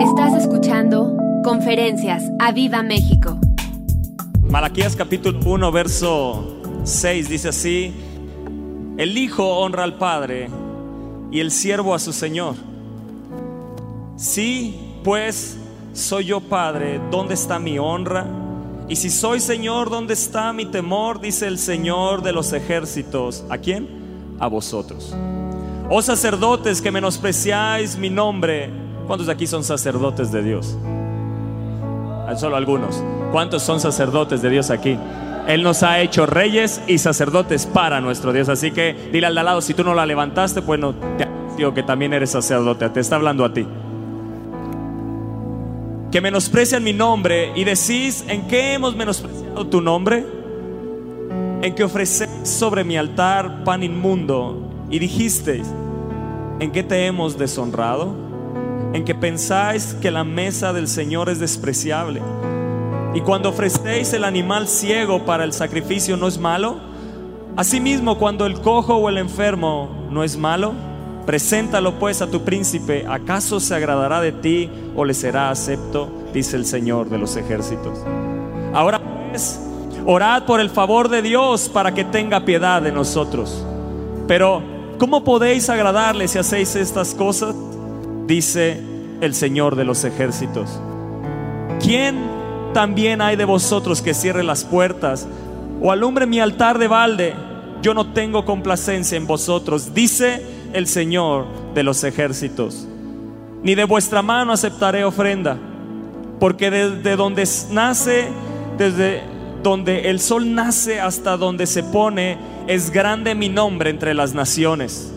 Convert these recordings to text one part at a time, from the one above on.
Estás escuchando Conferencias a Viva México. Malaquías capítulo 1, verso 6 dice así, el Hijo honra al Padre y el siervo a su Señor. Si pues soy yo Padre, ¿dónde está mi honra? Y si soy Señor, ¿dónde está mi temor? Dice el Señor de los ejércitos. ¿A quién? A vosotros. Oh sacerdotes que menospreciáis mi nombre, ¿Cuántos de aquí son sacerdotes de Dios? Solo algunos. ¿Cuántos son sacerdotes de Dios aquí? Él nos ha hecho reyes y sacerdotes para nuestro Dios. Así que dile al lado, si tú no la levantaste, pues no te digo que también eres sacerdote. Te está hablando a ti. Que menosprecian mi nombre y decís, ¿en qué hemos menospreciado tu nombre? En que ofreces sobre mi altar pan inmundo y dijisteis, ¿en qué te hemos deshonrado? En que pensáis que la mesa del Señor es despreciable. Y cuando ofrecéis el animal ciego para el sacrificio, ¿no es malo? Asimismo, cuando el cojo o el enfermo no es malo, preséntalo pues a tu príncipe. ¿Acaso se agradará de ti o le será acepto? Dice el Señor de los ejércitos. Ahora pues, orad por el favor de Dios para que tenga piedad de nosotros. Pero, ¿cómo podéis agradarle si hacéis estas cosas? Dice el Señor de los ejércitos. ¿Quién también hay de vosotros que cierre las puertas o alumbre mi altar de balde? Yo no tengo complacencia en vosotros, dice el Señor de los ejércitos. Ni de vuestra mano aceptaré ofrenda, porque desde donde nace, desde donde el sol nace hasta donde se pone, es grande mi nombre entre las naciones.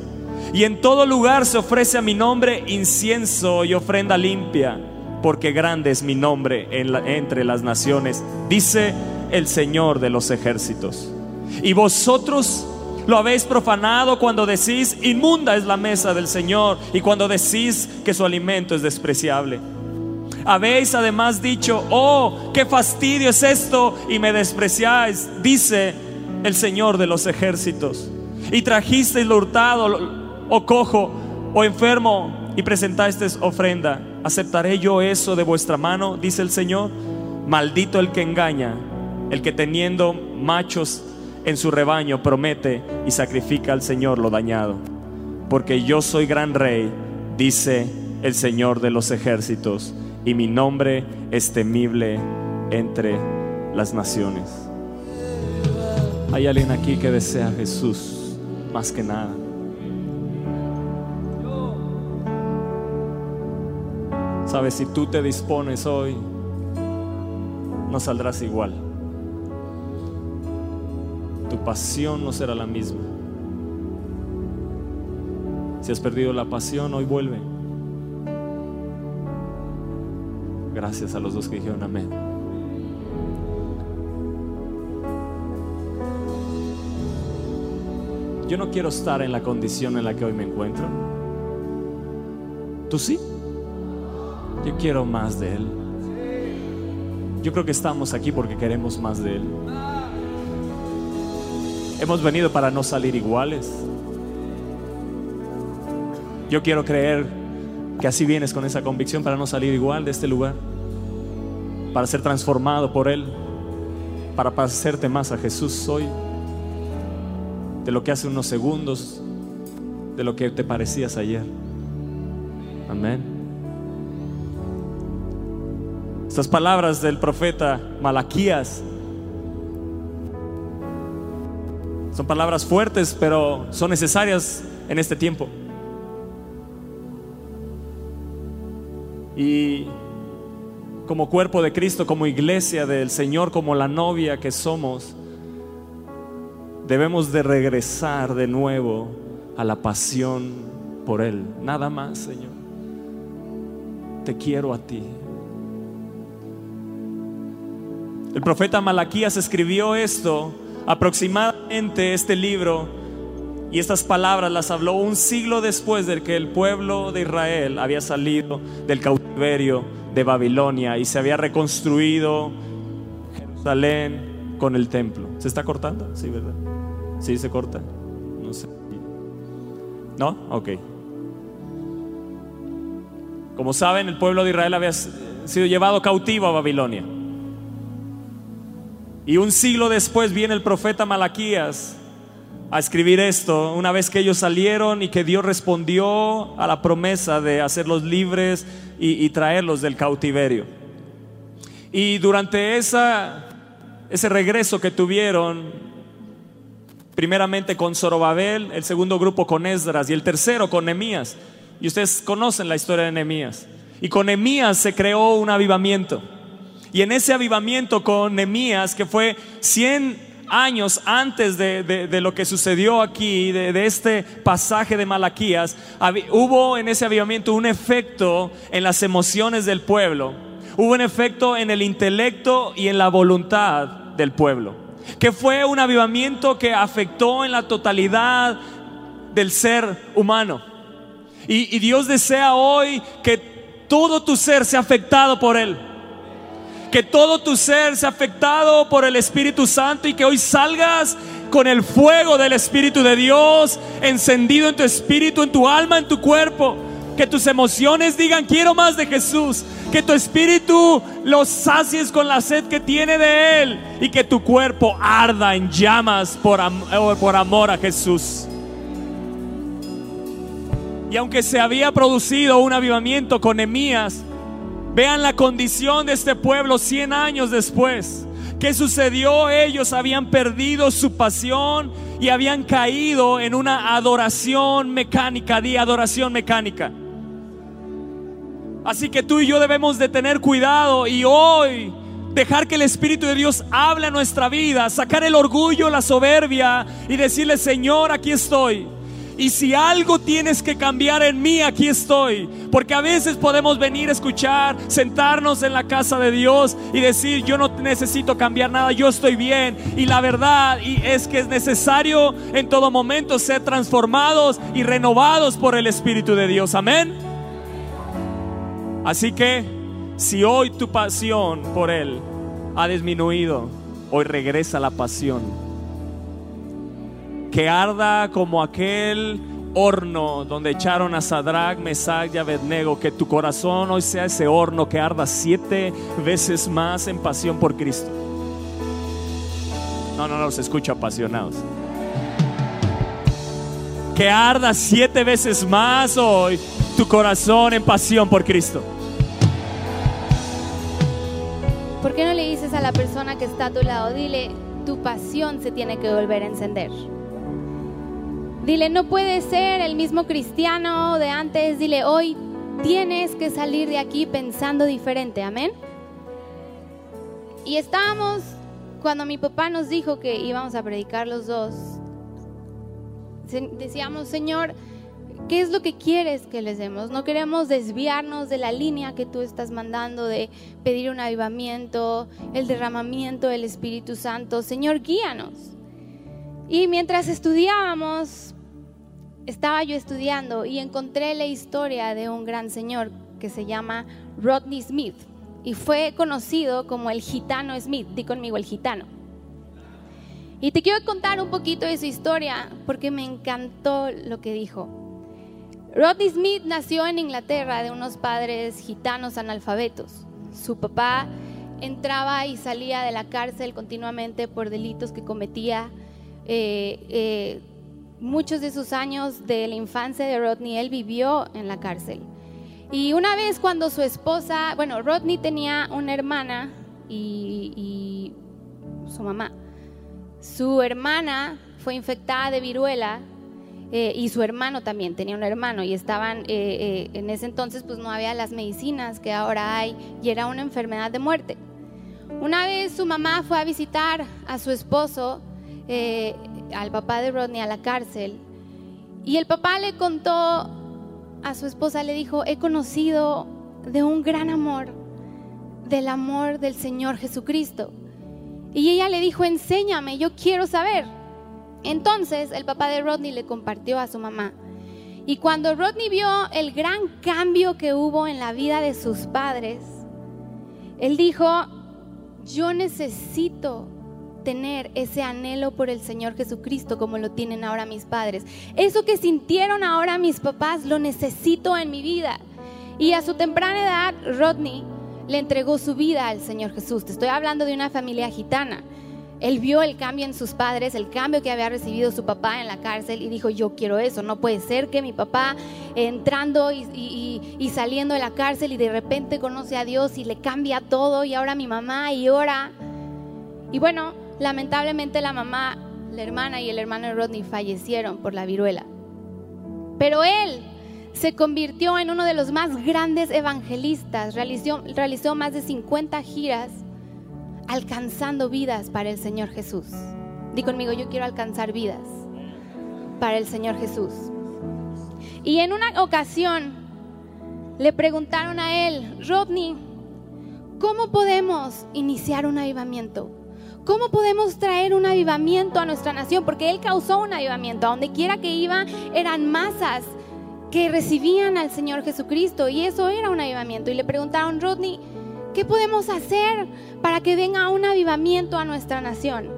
Y en todo lugar se ofrece a mi nombre incienso y ofrenda limpia, porque grande es mi nombre entre las naciones, dice el Señor de los ejércitos. Y vosotros lo habéis profanado cuando decís, inmunda es la mesa del Señor, y cuando decís que su alimento es despreciable. Habéis además dicho, oh, qué fastidio es esto, y me despreciáis, dice el Señor de los ejércitos. Y trajisteis lo hurtado, o cojo o enfermo y presentaste ofrenda, ¿aceptaré yo eso de vuestra mano? Dice el Señor. Maldito el que engaña, el que teniendo machos en su rebaño promete y sacrifica al Señor lo dañado. Porque yo soy gran rey, dice el Señor de los ejércitos, y mi nombre es temible entre las naciones. Hay alguien aquí que desea a Jesús más que nada. Sabes, si tú te dispones hoy, no saldrás igual. Tu pasión no será la misma. Si has perdido la pasión, hoy vuelve. Gracias a los dos que dijeron amén. Yo no quiero estar en la condición en la que hoy me encuentro. ¿Tú sí? Yo quiero más de Él. Yo creo que estamos aquí porque queremos más de Él. Hemos venido para no salir iguales. Yo quiero creer que así vienes con esa convicción para no salir igual de este lugar, para ser transformado por Él, para parecerte más a Jesús hoy, de lo que hace unos segundos, de lo que te parecías ayer. Amén. Estas palabras del profeta Malaquías son palabras fuertes, pero son necesarias en este tiempo. Y como cuerpo de Cristo, como iglesia del Señor, como la novia que somos, debemos de regresar de nuevo a la pasión por Él. Nada más, Señor. Te quiero a ti. El profeta Malaquías escribió esto, aproximadamente este libro, y estas palabras las habló un siglo después de que el pueblo de Israel había salido del cautiverio de Babilonia y se había reconstruido Jerusalén con el templo. ¿Se está cortando? Sí, ¿verdad? Sí, se corta. No sé. ¿No? Ok. Como saben, el pueblo de Israel había sido llevado cautivo a Babilonia. Y un siglo después viene el profeta Malaquías a escribir esto, una vez que ellos salieron y que Dios respondió a la promesa de hacerlos libres y, traerlos del cautiverio. Y durante esa, ese regreso que tuvieron, primeramente con Zorobabel, el segundo grupo con Esdras y el tercero con Nehemías. Y ustedes conocen la historia de Nehemías. Y con Nehemías se creó un avivamiento. Y en ese avivamiento con Nehemías, que fue 100 años antes de, lo que sucedió aquí, de, este pasaje de Malaquías, hubo en ese avivamiento un efecto en las emociones del pueblo. Hubo un efecto en el intelecto y en la voluntad del pueblo. Que fue un avivamiento que afectó en la totalidad del ser humano. Y, Dios desea hoy que todo tu ser sea afectado por Él. Que todo tu ser sea afectado por el Espíritu Santo y que hoy salgas con el fuego del Espíritu de Dios encendido en tu espíritu, en tu alma, en tu cuerpo. Que tus emociones digan, quiero más de Jesús. Que tu espíritu los sacies con la sed que tiene de Él. Y que tu cuerpo arda en llamas por, por amor a Jesús. Y aunque se había producido un avivamiento con Emías, vean la condición de este pueblo 100 años después. ¿Qué sucedió? Ellos habían perdido su pasión y habían caído en una adoración mecánica, di adoración mecánica. Así que tú y yo debemos de tener cuidado y hoy dejar que el Espíritu de Dios hable a nuestra vida, sacar el orgullo, la soberbia y decirle, Señor, aquí estoy. Y si algo tienes que cambiar en mí, aquí estoy. Porque a veces podemos venir a escuchar, sentarnos en la casa de Dios y decir, yo no necesito cambiar nada, yo estoy bien. Y la verdad es que es necesario en todo momento ser transformados y renovados por el Espíritu de Dios. Amén. Así que si hoy tu pasión por Él ha disminuido, hoy regresa la pasión que arda como aquel horno donde echaron a Sadrach, Mesach y Abednego, que tu corazón hoy sea ese horno que arda siete veces más en pasión por Cristo. No, no, no, se escucha apasionados. Que arda siete veces más hoy tu corazón en pasión por Cristo. ¿Por qué no le dices a la persona que está a tu lado, dile, tu pasión se tiene que volver a encender? Dile, no puede ser el mismo cristiano de antes. Dile, hoy tienes que salir de aquí pensando diferente. Amén. Y estábamos, cuando mi papá nos dijo que íbamos a predicar los dos, decíamos, Señor, ¿qué es lo que quieres que les demos? No queremos desviarnos de la línea que tú estás mandando de pedir un avivamiento, el derramamiento del Espíritu Santo. Señor, guíanos. Y mientras estudiábamos, estaba yo estudiando y encontré la historia de un gran señor que se llama Rodney Smith y fue conocido como el gitano Smith. Di conmigo el gitano. Y te quiero contar un poquito de su historia porque me encantó lo que dijo. Rodney Smith nació en Inglaterra de unos padres gitanos analfabetos. Su papá entraba y salía de la cárcel continuamente por delitos que cometía. Eh, eh, muchos de sus años de la infancia de Rodney, él vivió en la cárcel. Y una vez cuando su esposa, bueno, Rodney tenía una hermana y, su mamá. Su hermana fue infectada de viruela eh, y su hermano también tenía un hermano y estaban, en ese entonces pues no había las medicinas que ahora hay y era una enfermedad de muerte. Una vez su mamá fue a visitar a su esposo al papá de Rodney a la cárcel. Y el papá le contó a su esposa, le dijo, he conocido de un gran amor, del amor del Señor Jesucristo. Y ella le dijo, enséñame, yo quiero saber. Entonces el papá de Rodney le compartió a su mamá. Y cuando Rodney vio el gran cambio que hubo en la vida de sus padres, él dijo, yo necesito tener ese anhelo por el Señor Jesucristo como lo tienen ahora mis padres. Eso que sintieron ahora mis papás lo necesito en mi vida. Y a su temprana edad, Rodney le entregó su vida al Señor Jesús. Te estoy hablando de una familia gitana. Él vio el cambio en sus padres, el cambio que había recibido su papá en la cárcel y dijo, yo quiero eso, no puede ser que mi papá entrando y, saliendo de la cárcel y de repente conoce a Dios y le cambia todo y ahora mi mamá y ora. Y bueno, lamentablemente la mamá, la hermana y el hermano de Rodney fallecieron por la viruela. Pero él se convirtió en uno de los más grandes evangelistas, realizó, realizó más de 50 giras alcanzando vidas para el Señor Jesús. Di conmigo, yo quiero alcanzar vidas para el Señor Jesús. Y en una ocasión le preguntaron a él, Rodney, ¿cómo podemos iniciar un avivamiento? ¿Cómo podemos traer un avivamiento a nuestra nación? Porque él causó un avivamiento. A donde quiera que iba eran masas que recibían al Señor Jesucristo y eso era un avivamiento. Y le preguntaron, Rodney, ¿Qué podemos hacer para que venga un avivamiento a nuestra nación?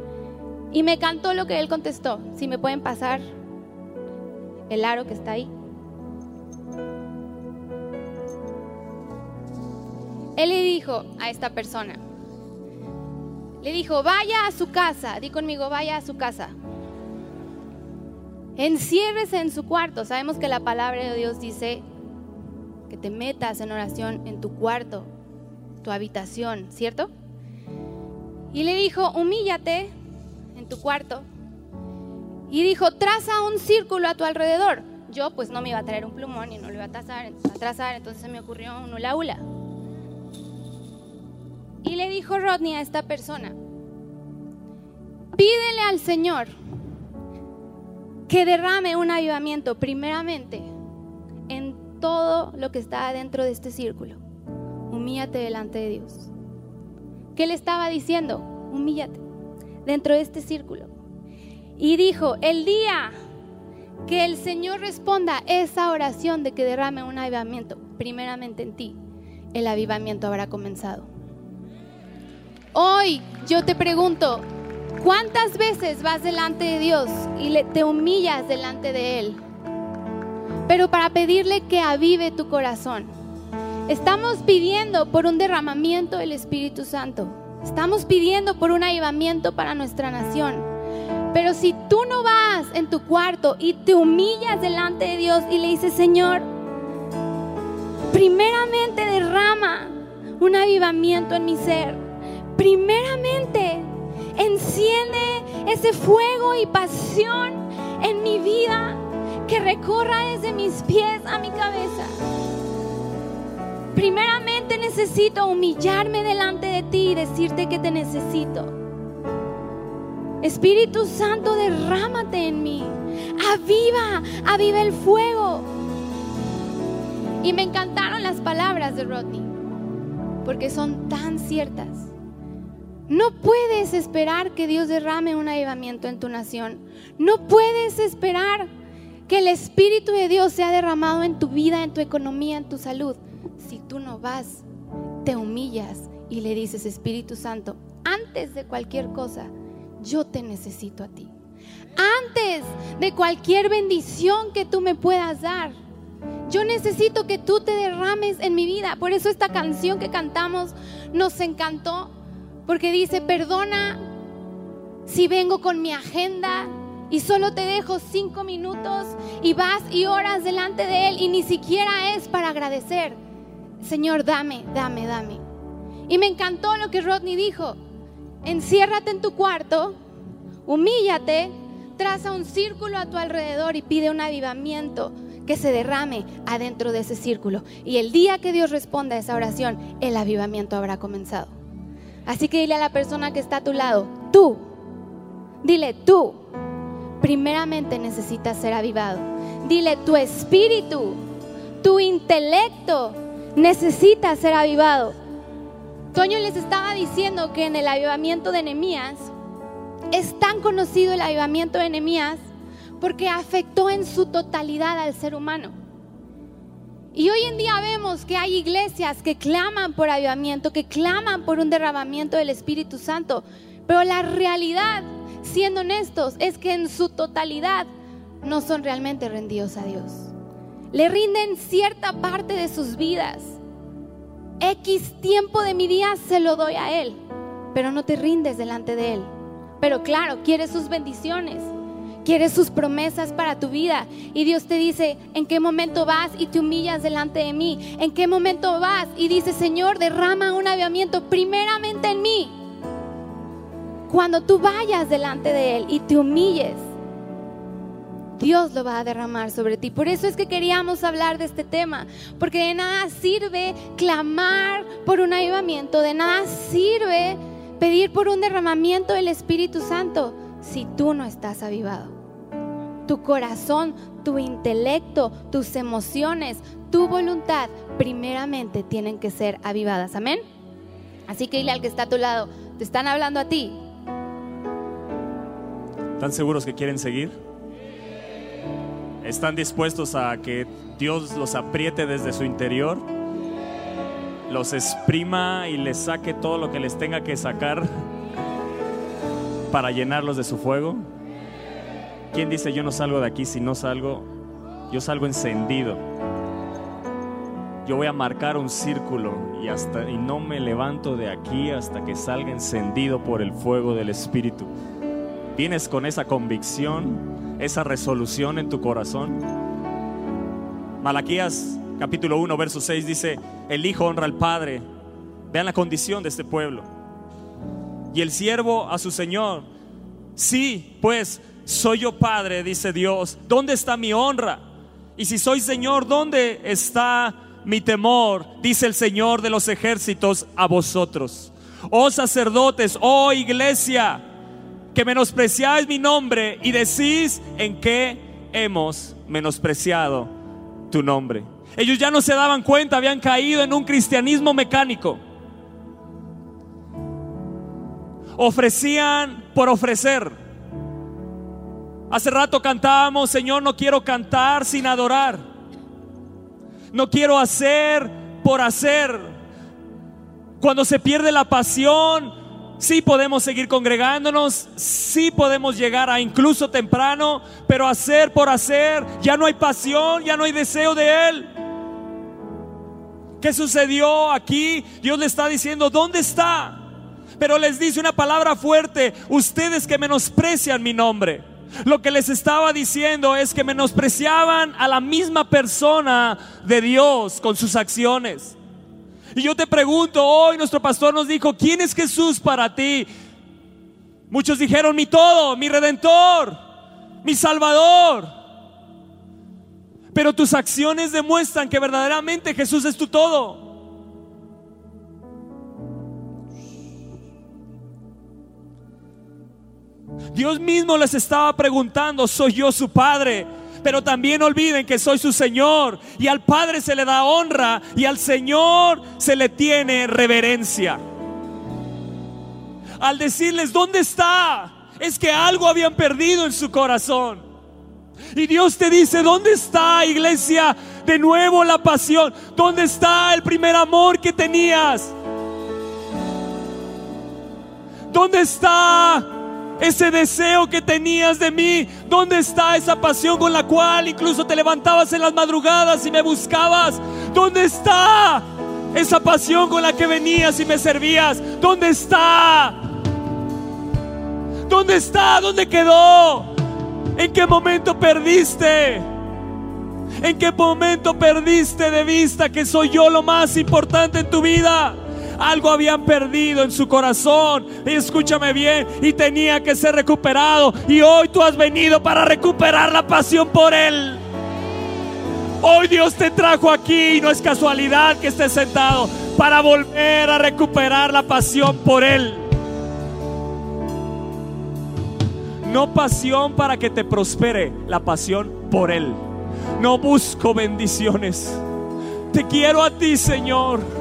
Y me cantó lo que él contestó. Si me pueden pasar el aro que está ahí. Él le dijo a esta persona, le dijo, vaya a su casa, di conmigo, vaya a su casa. Enciérrese en su cuarto. Sabemos que la palabra de Dios dice que te metas en oración en tu cuarto tu habitación, ¿cierto? Y le dijo, humíllate en tu cuarto. Y dijo, traza un círculo a tu alrededor. Yo pues no me iba a traer un plumón y no lo iba a trazar, a trazar entonces se me ocurrió un hula hula. Y le dijo Rodney a esta persona, pídele al Señor que derrame un avivamiento primeramente en todo lo que está dentro de este círculo humíllate delante de Dios. ¿Qué le estaba diciendo? Humíllate dentro de este círculo. Y dijo, el día que el Señor responda esa oración de que derrame un avivamiento, primeramente en ti, el avivamiento habrá comenzado. Hoy yo te pregunto, ¿cuántas veces vas delante de Dios y te humillas delante de Él? Pero para pedirle que avive tu corazón Estamos pidiendo por un derramamiento del Espíritu Santo. Estamos pidiendo por un avivamiento para nuestra nación. Pero si tú no vas en tu cuarto y te humillas delante de Dios y le dices, Señor, primeramente derrama un avivamiento en mi ser. Primeramente enciende ese fuego y pasión en mi vida que recorra desde mis pies a mi cabeza. Primeramente necesito humillarme delante de ti y decirte que te necesito. Espíritu Santo, derrámate en mí. Aviva, aviva el fuego. Y me encantaron las palabras de Rodney, porque son tan ciertas. No puedes esperar que Dios derrame un avivamiento en tu nación. No puedes esperar que el Espíritu de Dios sea derramado en tu vida, en tu economía, en tu salud si tú no vas, te humillas y le dices, Espíritu Santo, antes de cualquier cosa, yo te necesito a ti. Antes de cualquier bendición que tú me puedas dar, yo necesito que tú te derrames en mi vida. Por eso esta canción que cantamos nos encantó, porque dice, perdona si vengo con mi agenda y solo te dejo cinco minutos y vas y oras delante de Él y ni siquiera es para agradecer Señor, dame, dame, dame. Y me encantó lo que Rodney dijo. Enciérrate en tu cuarto, humíllate, traza un círculo a tu alrededor y pide un avivamiento que se derrame adentro de ese círculo. Y el día que Dios responda a esa oración, el avivamiento habrá comenzado. Así que dile a la persona que está a tu lado, tú, dile tú, primeramente necesitas ser avivado. Dile tu espíritu, tu intelecto necesita ser avivado. Toño les estaba diciendo que en el avivamiento de Nehemías es tan conocido el avivamiento de Nehemías porque afectó en su totalidad al ser humano. Y hoy en día vemos que hay iglesias que claman por avivamiento, que claman por un derramamiento del Espíritu Santo, pero la realidad, siendo honestos, es que en su totalidad no son realmente rendidos a Dios. le rinden cierta parte de sus vidas. X tiempo de mi día se lo doy a Él, pero no te rindes delante de Él. Pero claro, quieres sus bendiciones, quieres sus promesas para tu vida. Y Dios te dice, ¿en qué momento vas y te humillas delante de mí? ¿En qué momento vas y dices, Señor, derrama un avivamiento primeramente en mí? Cuando tú vayas delante de Él y te humilles, Dios lo va a derramar sobre ti. Por eso es que queríamos hablar de este tema, porque de nada sirve clamar por un avivamiento, de nada sirve pedir por un derramamiento del Espíritu Santo si tú no estás avivado. Tu corazón, tu intelecto, tus emociones, tu voluntad, primeramente tienen que ser avivadas. Amén. Así que dile al que está a tu lado, te están hablando a ti. ¿Están seguros que quieren seguir? ¿Están dispuestos a que Dios los apriete desde su interior? Los exprima y les saque todo lo que les tenga que sacar para llenarlos de su fuego. ¿Quién dice yo no salgo de aquí si no salgo? Yo salgo encendido. Yo voy a marcar un círculo y hasta y no me levanto de aquí hasta que salga encendido por el fuego del Espíritu. ¿Vienes con esa convicción? esa resolución en tu corazón. Malaquías capítulo 1, verso 6 dice, el Hijo honra al Padre. Vean la condición de este pueblo. Y el siervo a su Señor. Sí, pues soy yo Padre, dice Dios. ¿Dónde está mi honra? Y si soy Señor, ¿dónde está mi temor? Dice el Señor de los ejércitos a vosotros. Oh sacerdotes, oh iglesia que menospreciáis mi nombre y decís en qué hemos menospreciado tu nombre. Ellos ya no se daban cuenta, habían caído en un cristianismo mecánico. Ofrecían por ofrecer. Hace rato cantábamos, Señor, no quiero cantar sin adorar. No quiero hacer por hacer. Cuando se pierde la pasión, Sí podemos seguir congregándonos, sí podemos llegar a incluso temprano, pero hacer por hacer, ya no hay pasión, ya no hay deseo de Él. ¿Qué sucedió aquí? Dios le está diciendo, ¿dónde está? Pero les dice una palabra fuerte, ustedes que menosprecian mi nombre. Lo que les estaba diciendo es que menospreciaban a la misma persona de Dios con sus acciones. Y yo te pregunto, hoy nuestro pastor nos dijo, ¿quién es Jesús para ti? Muchos dijeron, mi todo, mi redentor, mi salvador. Pero tus acciones demuestran que verdaderamente Jesús es tu todo. Dios mismo les estaba preguntando, ¿soy yo su padre? pero también olviden que soy su Señor y al Padre se le da honra y al Señor se le tiene reverencia. Al decirles, ¿dónde está? Es que algo habían perdido en su corazón. Y Dios te dice, ¿dónde está, iglesia? De nuevo la pasión. ¿Dónde está el primer amor que tenías? ¿Dónde está ese deseo que tenías de mí? ¿Dónde está esa pasión con la cual incluso te levantabas en las madrugadas y me buscabas? ¿Dónde está esa pasión con la que venías y me servías? ¿Dónde está? ¿Dónde está? ¿Dónde quedó? ¿En qué momento perdiste? ¿En qué momento perdiste de vista que soy yo lo más importante en tu vida? Algo habían perdido en su corazón. Escúchame bien. Y tenía que ser recuperado. Y hoy tú has venido para recuperar la pasión por Él. Hoy Dios te trajo aquí y no es casualidad que estés sentado para volver a recuperar la pasión por Él. No pasión para que te prospere, la pasión por Él. No busco bendiciones. Te quiero a ti, Señor.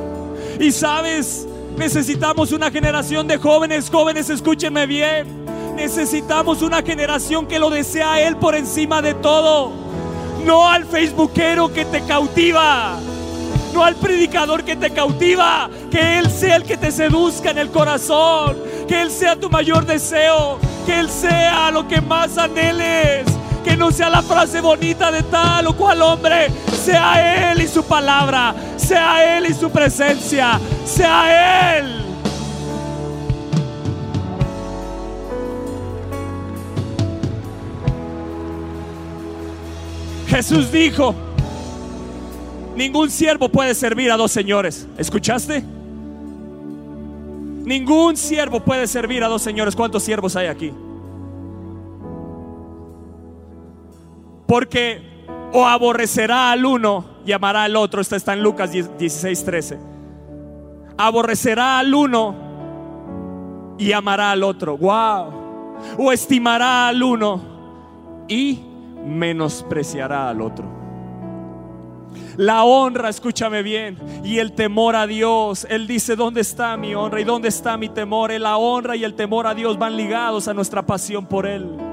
Y sabes, necesitamos una generación de jóvenes, jóvenes, escúchenme bien. Necesitamos una generación que lo desea a Él por encima de todo. No al facebookero que te cautiva. No al predicador que te cautiva. Que Él sea el que te seduzca en el corazón. Que Él sea tu mayor deseo. Que Él sea lo que más anheles. Que no sea la frase bonita de tal o cual hombre, sea Él y su palabra, sea Él y su presencia, sea Él. Jesús dijo, ningún siervo puede servir a dos señores. ¿Escuchaste? Ningún siervo puede servir a dos señores. ¿Cuántos siervos hay aquí? Porque o aborrecerá al uno y amará al otro. Esto está en Lucas 16, 13. Aborrecerá al uno y amará al otro. Wow. O estimará al uno y menospreciará al otro. La honra, escúchame bien, y el temor a Dios. Él dice, ¿dónde está mi honra y dónde está mi temor? La honra y el temor a Dios van ligados a nuestra pasión por Él.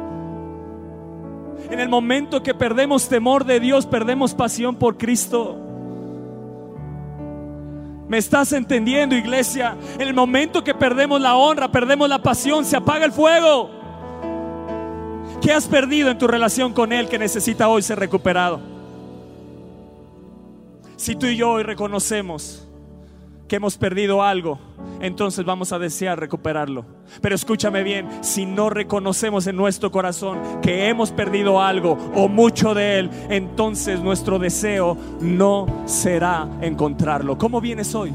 En el momento que perdemos temor de Dios, perdemos pasión por Cristo. ¿Me estás entendiendo, iglesia? En el momento que perdemos la honra, perdemos la pasión, se apaga el fuego. ¿Qué has perdido en tu relación con Él que necesita hoy ser recuperado? Si tú y yo hoy reconocemos que hemos perdido algo, entonces vamos a desear recuperarlo. Pero escúchame bien, si no reconocemos en nuestro corazón que hemos perdido algo o mucho de él, entonces nuestro deseo no será encontrarlo. ¿Cómo vienes hoy?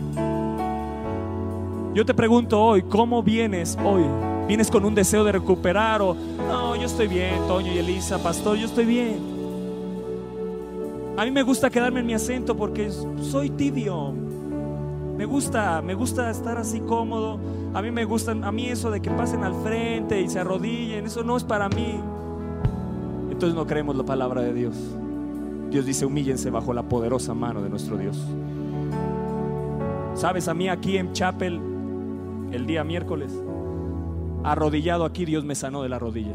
Yo te pregunto hoy, ¿cómo vienes hoy? ¿Vienes con un deseo de recuperar o no, yo estoy bien, Toño y Elisa, pastor, yo estoy bien? A mí me gusta quedarme en mi acento porque soy tibio. Me gusta, me gusta estar así cómodo. A mí me gusta, a mí eso de que pasen al frente y se arrodillen, eso no es para mí. Entonces no creemos la palabra de Dios. Dios dice, humíllense bajo la poderosa mano de nuestro Dios. Sabes, a mí aquí en Chapel, el día miércoles, arrodillado aquí, Dios me sanó de la rodilla.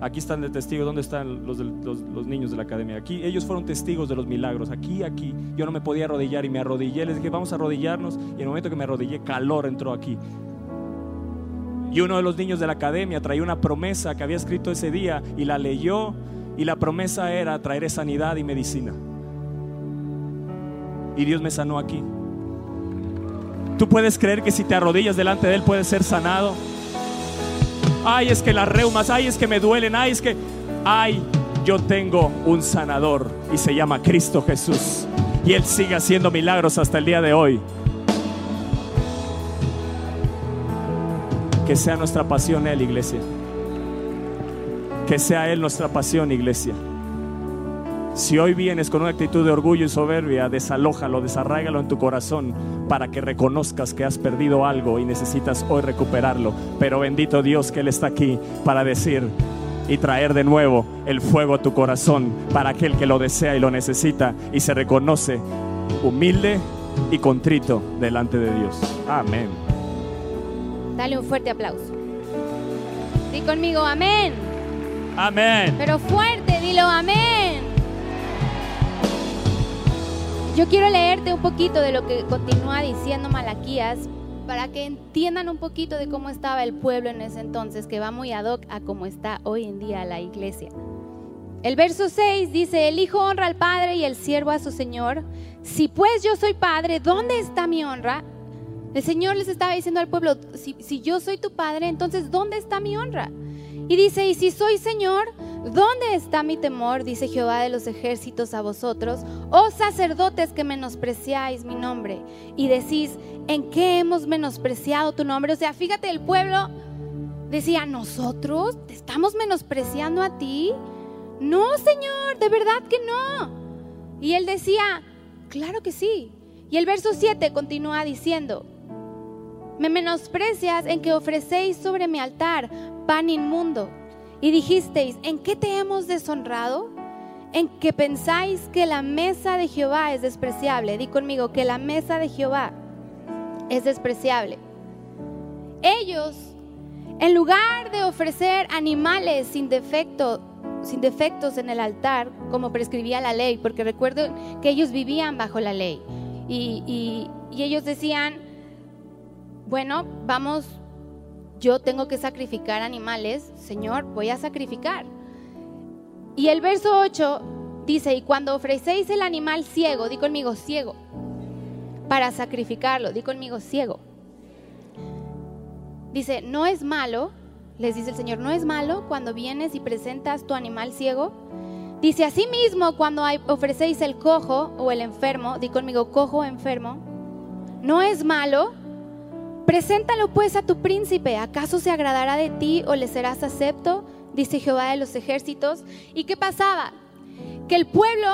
Aquí están de testigos. ¿Dónde están los, los, niños de la academia? Aquí ellos fueron testigos de los milagros. Aquí, aquí. Yo no me podía arrodillar y me arrodillé. Les dije, vamos a arrodillarnos. Y en el momento que me arrodillé, calor entró aquí. Y uno de los niños de la academia traía una promesa que había escrito ese día y la leyó. Y la promesa era traer sanidad y medicina. Y Dios me sanó aquí. ¿Tú puedes creer que si te arrodillas delante de Él puedes ser sanado? Ay, es que las reumas, ay, es que me duelen, ay, es que, ay, yo tengo un sanador y se llama Cristo Jesús. Y Él sigue haciendo milagros hasta el día de hoy. Que sea nuestra pasión Él, iglesia. Que sea Él nuestra pasión, iglesia. Si hoy vienes con una actitud de orgullo y soberbia, desalójalo, desarráigalo en tu corazón para que reconozcas que has perdido algo y necesitas hoy recuperarlo. Pero bendito Dios que Él está aquí para decir y traer de nuevo el fuego a tu corazón para aquel que lo desea y lo necesita y se reconoce humilde y contrito delante de Dios. Amén. Dale un fuerte aplauso. Di conmigo, amén. Amén. Pero fuerte, dilo, amén. Yo quiero leerte un poquito de lo que continúa diciendo Malaquías para que entiendan un poquito de cómo estaba el pueblo en ese entonces, que va muy ad hoc a cómo está hoy en día la iglesia. El verso 6 dice, el hijo honra al padre y el siervo a su señor. Si pues yo soy padre, ¿dónde está mi honra? El Señor les estaba diciendo al pueblo, si, si yo soy tu padre, entonces ¿dónde está mi honra? Y dice, y si soy Señor, ¿dónde está mi temor? Dice Jehová de los ejércitos a vosotros, oh sacerdotes que menospreciáis mi nombre. Y decís, ¿en qué hemos menospreciado tu nombre? O sea, fíjate, el pueblo decía, ¿nosotros te estamos menospreciando a ti? No, Señor, de verdad que no. Y él decía, claro que sí. Y el verso 7 continúa diciendo, me menosprecias en que ofrecéis sobre mi altar pan inmundo. Y dijisteis, ¿en qué te hemos deshonrado? En que pensáis que la mesa de Jehová es despreciable. Di conmigo que la mesa de Jehová es despreciable. Ellos, en lugar de ofrecer animales sin defecto, sin defectos en el altar, como prescribía la ley, porque recuerdo que ellos vivían bajo la ley, y, y ellos decían, bueno, vamos, yo tengo que sacrificar animales, Señor, voy a sacrificar. Y el verso 8 dice, y cuando ofrecéis el animal ciego, di conmigo ciego, para sacrificarlo, di conmigo ciego. Dice, no es malo, les dice el Señor, no es malo cuando vienes y presentas tu animal ciego. Dice, asimismo, cuando ofrecéis el cojo o el enfermo, di conmigo cojo o enfermo, no es malo. Preséntalo pues a tu príncipe, ¿acaso se agradará de ti o le serás acepto? Dice Jehová de los ejércitos. ¿Y qué pasaba? Que el pueblo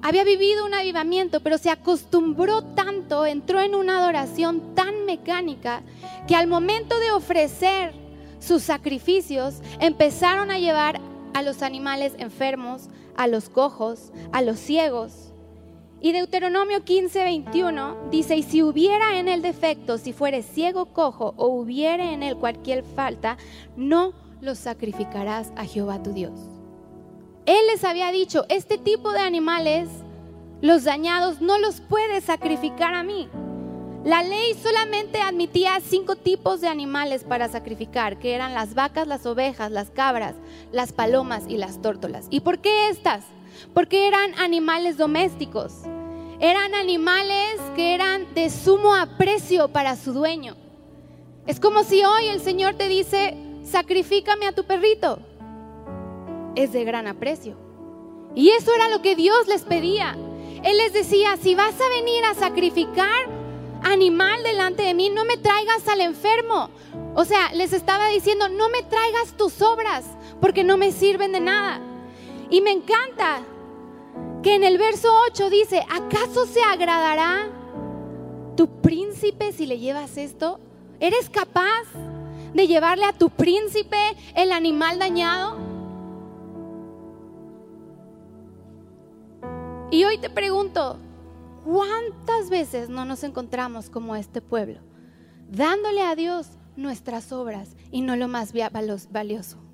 había vivido un avivamiento, pero se acostumbró tanto, entró en una adoración tan mecánica, que al momento de ofrecer sus sacrificios, empezaron a llevar a los animales enfermos, a los cojos, a los ciegos. Y Deuteronomio 15, 21 dice, y si hubiera en él defecto, si fuere ciego, cojo, o hubiere en él cualquier falta, no los sacrificarás a Jehová tu Dios. Él les había dicho, este tipo de animales, los dañados, no los puedes sacrificar a mí. La ley solamente admitía cinco tipos de animales para sacrificar, que eran las vacas, las ovejas, las cabras, las palomas y las tórtolas. ¿Y por qué estas? Porque eran animales domésticos. Eran animales que eran de sumo aprecio para su dueño. Es como si hoy el Señor te dice, sacrifícame a tu perrito. Es de gran aprecio. Y eso era lo que Dios les pedía. Él les decía, si vas a venir a sacrificar animal delante de mí, no me traigas al enfermo. O sea, les estaba diciendo, no me traigas tus obras, porque no me sirven de nada. Y me encanta que en el verso 8 dice, ¿acaso se agradará tu príncipe si le llevas esto? ¿Eres capaz de llevarle a tu príncipe el animal dañado? Y hoy te pregunto, ¿cuántas veces no nos encontramos como este pueblo, dándole a Dios nuestras obras y no lo más valioso?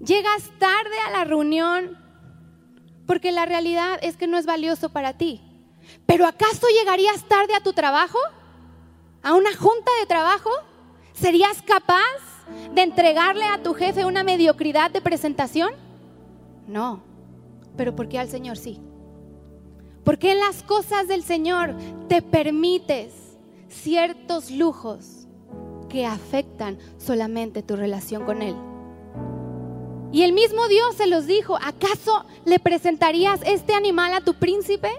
Llegas tarde a la reunión porque la realidad es que no es valioso para ti. Pero ¿acaso llegarías tarde a tu trabajo? ¿A una junta de trabajo? ¿Serías capaz de entregarle a tu jefe una mediocridad de presentación? No, pero ¿por qué al Señor sí? Porque en las cosas del Señor te permites ciertos lujos que afectan solamente tu relación con Él. Y el mismo Dios se los dijo, ¿acaso le presentarías este animal a tu príncipe?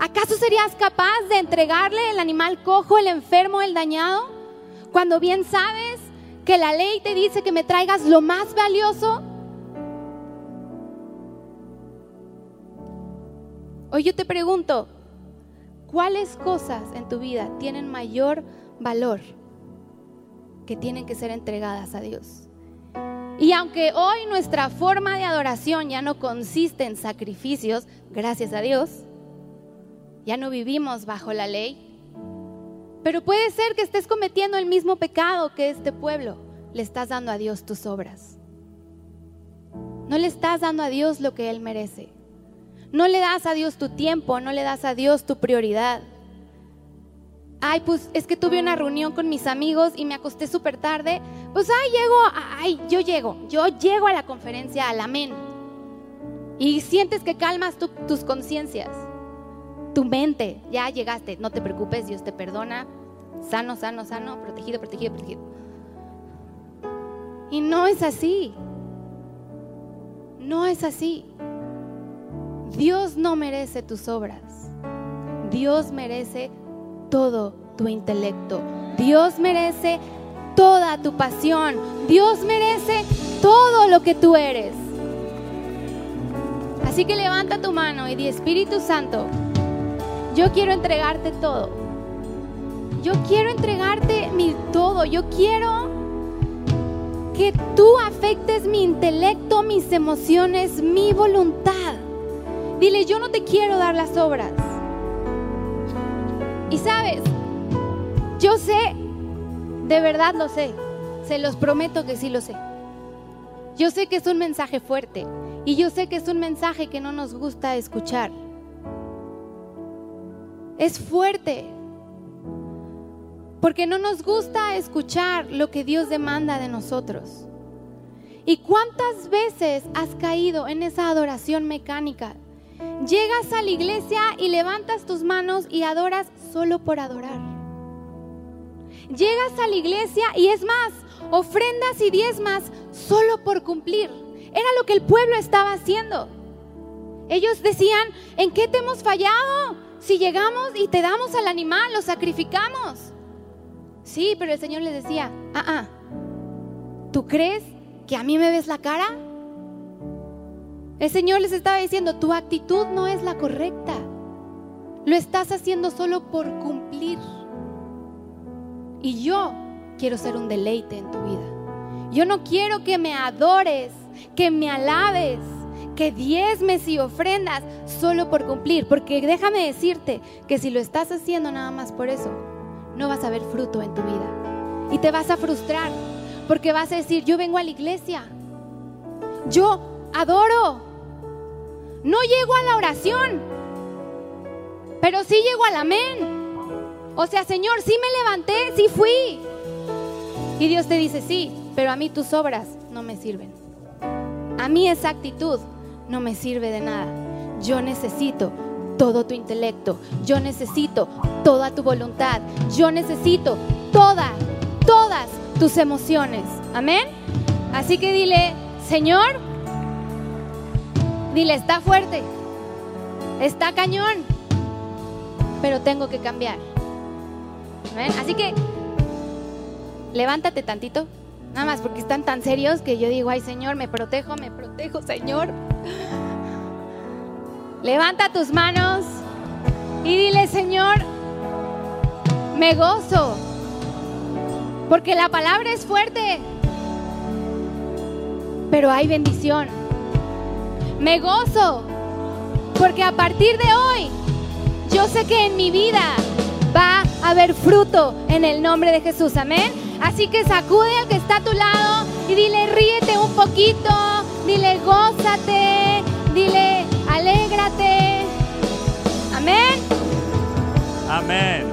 ¿Acaso serías capaz de entregarle el animal cojo, el enfermo, el dañado? Cuando bien sabes que la ley te dice que me traigas lo más valioso. Hoy yo te pregunto, ¿cuáles cosas en tu vida tienen mayor valor que tienen que ser entregadas a Dios? Y aunque hoy nuestra forma de adoración ya no consiste en sacrificios, gracias a Dios, ya no vivimos bajo la ley, pero puede ser que estés cometiendo el mismo pecado que este pueblo. Le estás dando a Dios tus obras. No le estás dando a Dios lo que Él merece. No le das a Dios tu tiempo, no le das a Dios tu prioridad. Ay, pues es que tuve una reunión con mis amigos y me acosté súper tarde. Pues ay, llego, ay, yo llego, yo llego a la conferencia, al amén. Y sientes que calmas tus conciencias, tu mente, ya llegaste, no te preocupes, Dios te perdona, sano, sano, sano, protegido, protegido, protegido. Y no es así, no es así. Dios no merece tus obras, Dios merece todo tu intelecto. Dios merece toda tu pasión. Dios merece todo lo que tú eres. Así que levanta tu mano y di, Espíritu Santo, yo quiero entregarte todo. Yo quiero entregarte mi todo. Yo quiero que tú afectes mi intelecto, mis emociones, mi voluntad. Dile, yo no te quiero dar las obras. Y sabes, yo sé, de verdad lo sé, se los prometo que sí lo sé. Yo sé que es un mensaje fuerte y yo sé que es un mensaje que no nos gusta escuchar. Es fuerte porque no nos gusta escuchar lo que Dios demanda de nosotros. ¿Y cuántas veces has caído en esa adoración mecánica? Llegas a la iglesia y levantas tus manos y adoras solo por adorar. Llegas a la iglesia y es más, ofrendas y diezmas solo por cumplir. Era lo que el pueblo estaba haciendo. Ellos decían, ¿en qué te hemos fallado? Si llegamos y te damos al animal, lo sacrificamos. Sí, pero el Señor les decía, ah, ah, ¿tú crees que a mí me ves la cara? El Señor les estaba diciendo, tu actitud no es la correcta. Lo estás haciendo solo por cumplir. Y yo quiero ser un deleite en tu vida. Yo no quiero que me adores, que me alabes, que diezmes y ofrendas solo por cumplir. Porque déjame decirte que si lo estás haciendo nada más por eso, no vas a ver fruto en tu vida. Y te vas a frustrar porque vas a decir, yo vengo a la iglesia, yo adoro, no llego a la oración, pero sí llego al amén. O sea, Señor, sí me levanté, sí fui. Y Dios te dice, sí, pero a mí tus obras no me sirven. A mí esa actitud no me sirve de nada. Yo necesito todo tu intelecto. Yo necesito toda tu voluntad. Yo necesito todas, todas tus emociones. Amén. Así que dile, Señor, dile, está fuerte, está cañón, pero tengo que cambiar. Así que levántate tantito, nada más porque están tan serios que yo digo, ay Señor, me protejo, me protejo, Señor. Levanta tus manos y dile, Señor, me gozo, porque la palabra es fuerte, pero hay bendición. Me gozo, porque a partir de hoy yo sé que en mi vida va a haber fruto en el nombre de Jesús. Amén. Así que sacude al que está a tu lado y dile, ríete un poquito, dile, gózate, dile, alégrate. Amén. Amén.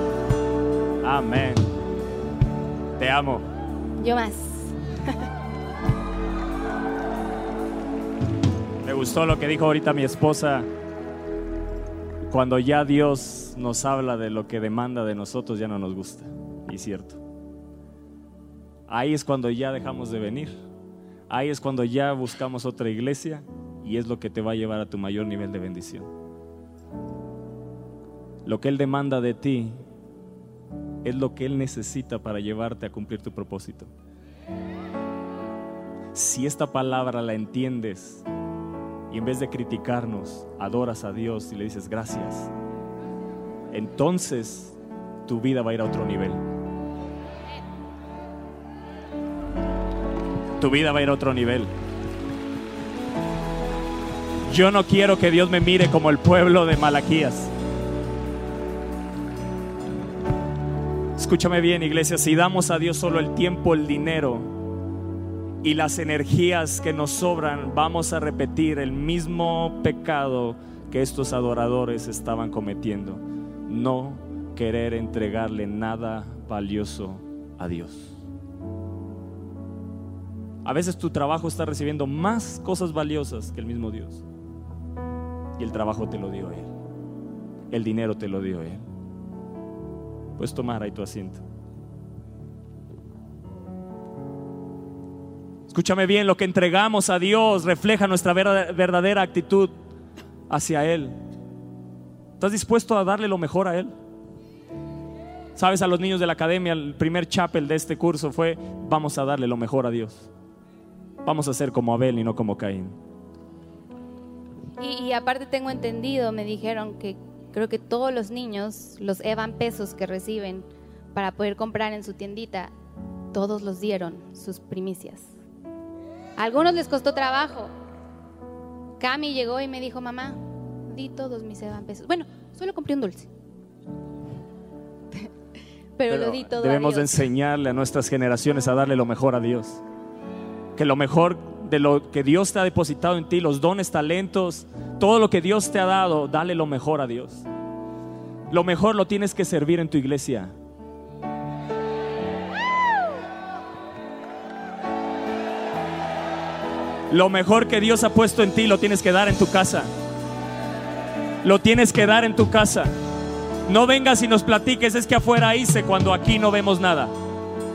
Amén. Te amo. Yo más. Me gustó lo que dijo ahorita mi esposa. Cuando ya Dios nos habla de lo que demanda de nosotros, ya no nos gusta. Y cierto. Ahí es cuando ya dejamos de venir. Ahí es cuando ya buscamos otra iglesia y es lo que te va a llevar a tu mayor nivel de bendición. Lo que Él demanda de ti es lo que Él necesita para llevarte a cumplir tu propósito. Si esta palabra la entiendes y en vez de criticarnos, adoras a Dios y le dices gracias, entonces tu vida va a ir a otro nivel. Tu vida va a ir a otro nivel. Yo no quiero que Dios me mire como el pueblo de Malaquías. Escúchame bien, iglesia, si damos a Dios solo el tiempo, el dinero y las energías que nos sobran, vamos a repetir el mismo pecado que estos adoradores estaban cometiendo. No querer entregarle nada valioso a Dios. A veces tu trabajo está recibiendo más cosas valiosas que el mismo Dios. Y el trabajo te lo dio Él. El dinero te lo dio Él. Puedes tomar ahí tu asiento. Escúchame bien, lo que entregamos a Dios refleja nuestra verdadera actitud hacia Él. ¿Estás dispuesto a darle lo mejor a Él? Sabes, a los niños de la academia, el primer chapel de este curso fue, vamos a darle lo mejor a Dios. Vamos a ser como Abel y no como Caín. Y, aparte tengo entendido, me dijeron que Creo que todos los niños, los evan pesos que reciben para poder comprar en su tiendita, todos los dieron sus primicias. A algunos les costó trabajo. Cami llegó y me dijo, mamá, di todos mis evan pesos. Bueno, solo compré un dulce. Pero, lo di todo. Debemos enseñarle a nuestras generaciones a darle lo mejor a Dios. Que lo mejor de lo que Dios te ha depositado en ti, los dones, talentos, todo lo que Dios te ha dado, dale lo mejor a Dios. Lo mejor lo tienes que servir en tu iglesia. Lo mejor que Dios ha puesto en ti lo tienes que dar en tu casa. Lo tienes que dar en tu casa. No vengas y nos platiques, es que afuera hice cuando aquí no vemos nada.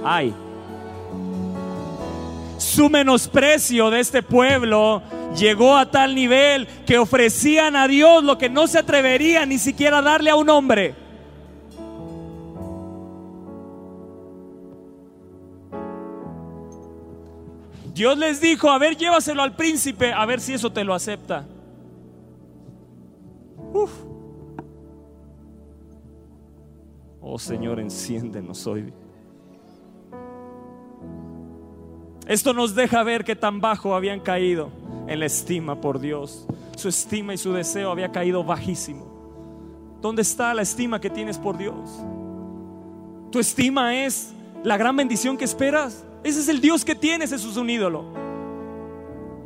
Ay. Su menosprecio de este pueblo llegó a tal nivel que ofrecían a Dios lo que no se atreverían ni siquiera darle a un hombre. Dios les dijo, a ver, llévaselo al príncipe, a ver si eso te lo acepta. Uf. Oh Señor, enciéndenos hoy. Esto nos deja ver que tan bajo habían caído en la estima por Dios. Su estima y su deseo había caído bajísimo. ¿Dónde está la estima que tienes por Dios? Tu estima es la gran bendición que esperas. Ese es el Dios que tienes, eso es un ídolo.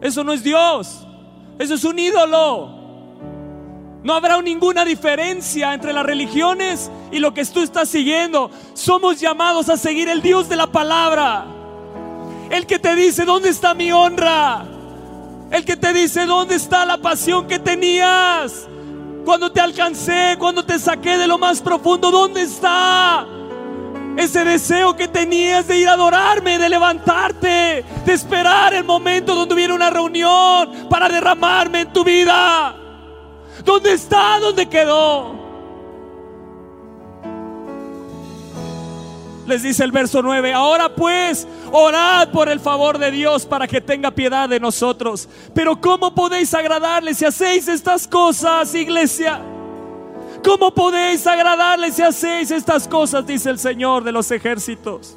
Eso no es Dios, eso es un ídolo. No habrá ninguna diferencia entre las religiones y lo que tú estás siguiendo. Somos llamados a seguir el Dios de la palabra. El que te dice, ¿dónde está mi honra? El que te dice, ¿dónde está la pasión que tenías? Cuando te alcancé, cuando te saqué de lo más profundo, ¿dónde está? Ese deseo que tenías de ir a adorarme, de levantarte, de esperar el momento donde hubiera una reunión para derramarme en tu vida. ¿Dónde está? ¿Dónde quedó? Les dice el verso 9, ahora pues, orad por el favor de Dios para que tenga piedad de nosotros. Pero ¿cómo podéis agradarle si hacéis estas cosas, iglesia? ¿Cómo podéis agradarle si hacéis estas cosas? Dice el Señor de los ejércitos.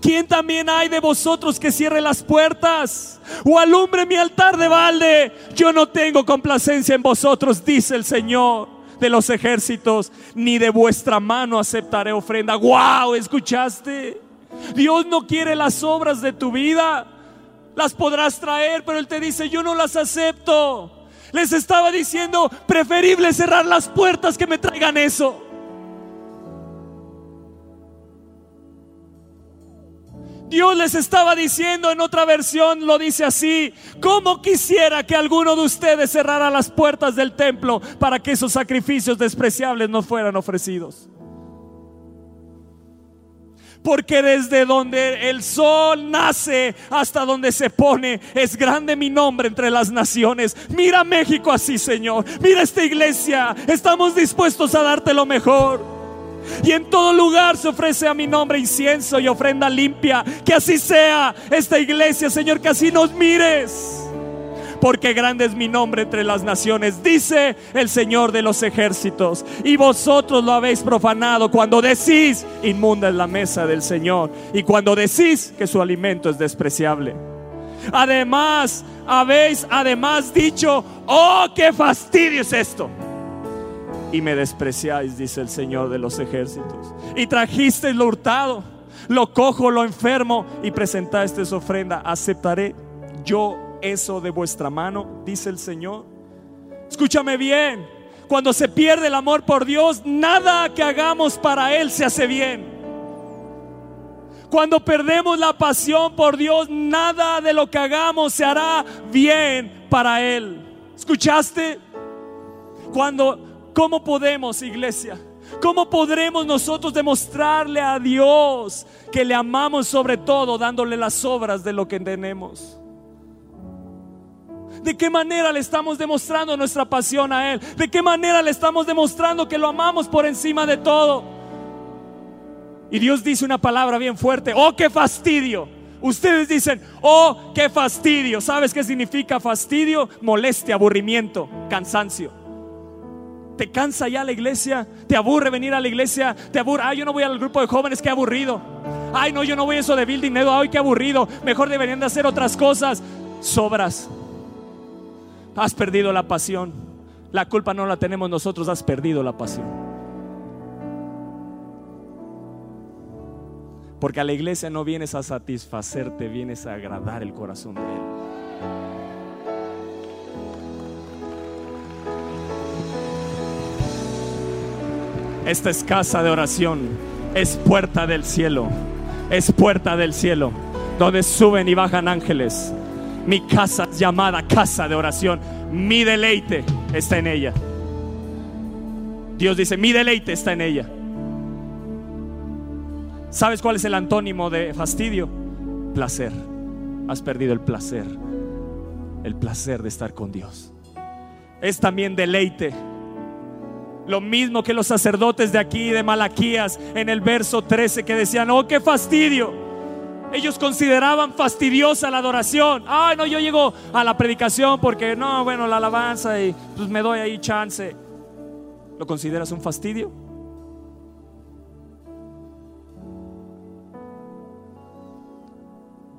¿Quién también hay de vosotros que cierre las puertas o alumbre mi altar de balde? Yo no tengo complacencia en vosotros, dice el Señor de los ejércitos, ni de vuestra mano aceptaré ofrenda. ¡Wow! ¿Escuchaste? Dios no quiere las obras de tu vida. Las podrás traer, pero Él te dice, yo no las acepto. Les estaba diciendo, preferible cerrar las puertas que me traigan eso. Dios les estaba diciendo en otra versión, lo dice así, ¿cómo quisiera que alguno de ustedes cerrara las puertas del templo para que esos sacrificios despreciables no fueran ofrecidos? Porque desde donde el sol nace hasta donde se pone, es grande mi nombre entre las naciones. Mira México así, Señor. Mira esta iglesia. Estamos dispuestos a darte lo mejor. Y en todo lugar se ofrece a mi nombre incienso y ofrenda limpia. Que así sea esta iglesia, Señor, que así nos mires porque grande es mi nombre entre las naciones, dice el Señor de los ejércitos. Y vosotros lo habéis profanado cuando decís, inmunda es la mesa del Señor, y cuando decís que su alimento es despreciable. Además, habéis además dicho, oh, qué fastidio es esto. Y me despreciáis, dice el Señor de los ejércitos. Y trajisteis lo hurtado, lo cojo, lo enfermo, y presentasteis ofrenda. Aceptaré yo eso de vuestra mano, dice el Señor. Escúchame bien, cuando se pierde el amor por Dios, nada que hagamos para Él se hace bien. Cuando perdemos la pasión por Dios, nada de lo que hagamos se hará bien para Él. ¿Escuchaste? Cuando, ¿cómo podemos, iglesia? ¿Cómo podremos nosotros demostrarle a Dios que le amamos sobre todo dándole las obras de lo que tenemos? ¿De qué manera le estamos demostrando nuestra pasión a Él? ¿De qué manera le estamos demostrando que lo amamos por encima de todo? Y Dios dice una palabra bien fuerte, oh, qué fastidio. Ustedes dicen, oh, qué fastidio. ¿Sabes qué significa fastidio? Molestia, aburrimiento, cansancio. ¿Te cansa ya la iglesia? ¿Te aburre venir a la iglesia? ¿Te aburre? Ay, yo no voy al grupo de jóvenes, qué aburrido. Ay, no, yo no voy a eso de building, ay, qué aburrido. Mejor deberían de hacer otras cosas. Sobras. Has perdido la pasión. La culpa no la tenemos nosotros, has perdido la pasión. Porque a la iglesia no vienes a satisfacerte, vienes a agradar el corazón de Él. Esta es casa de oración, es puerta del cielo, es puerta del cielo, donde suben y bajan ángeles Mi casa llamada casa de oración. Mi deleite está en ella. Dios dice, mi deleite está en ella. ¿Sabes cuál es el antónimo de fastidio? Placer. Has perdido el placer. El placer de estar con Dios. Es también deleite. Lo mismo que los sacerdotes de aquí, de Malaquías, en el verso 13, que decían, oh, qué fastidio. Ellos consideraban fastidiosa la adoración. Ay, no, yo llego a la predicación porque no, bueno, la alabanza y pues me doy ahí chance. ¿Lo consideras un fastidio?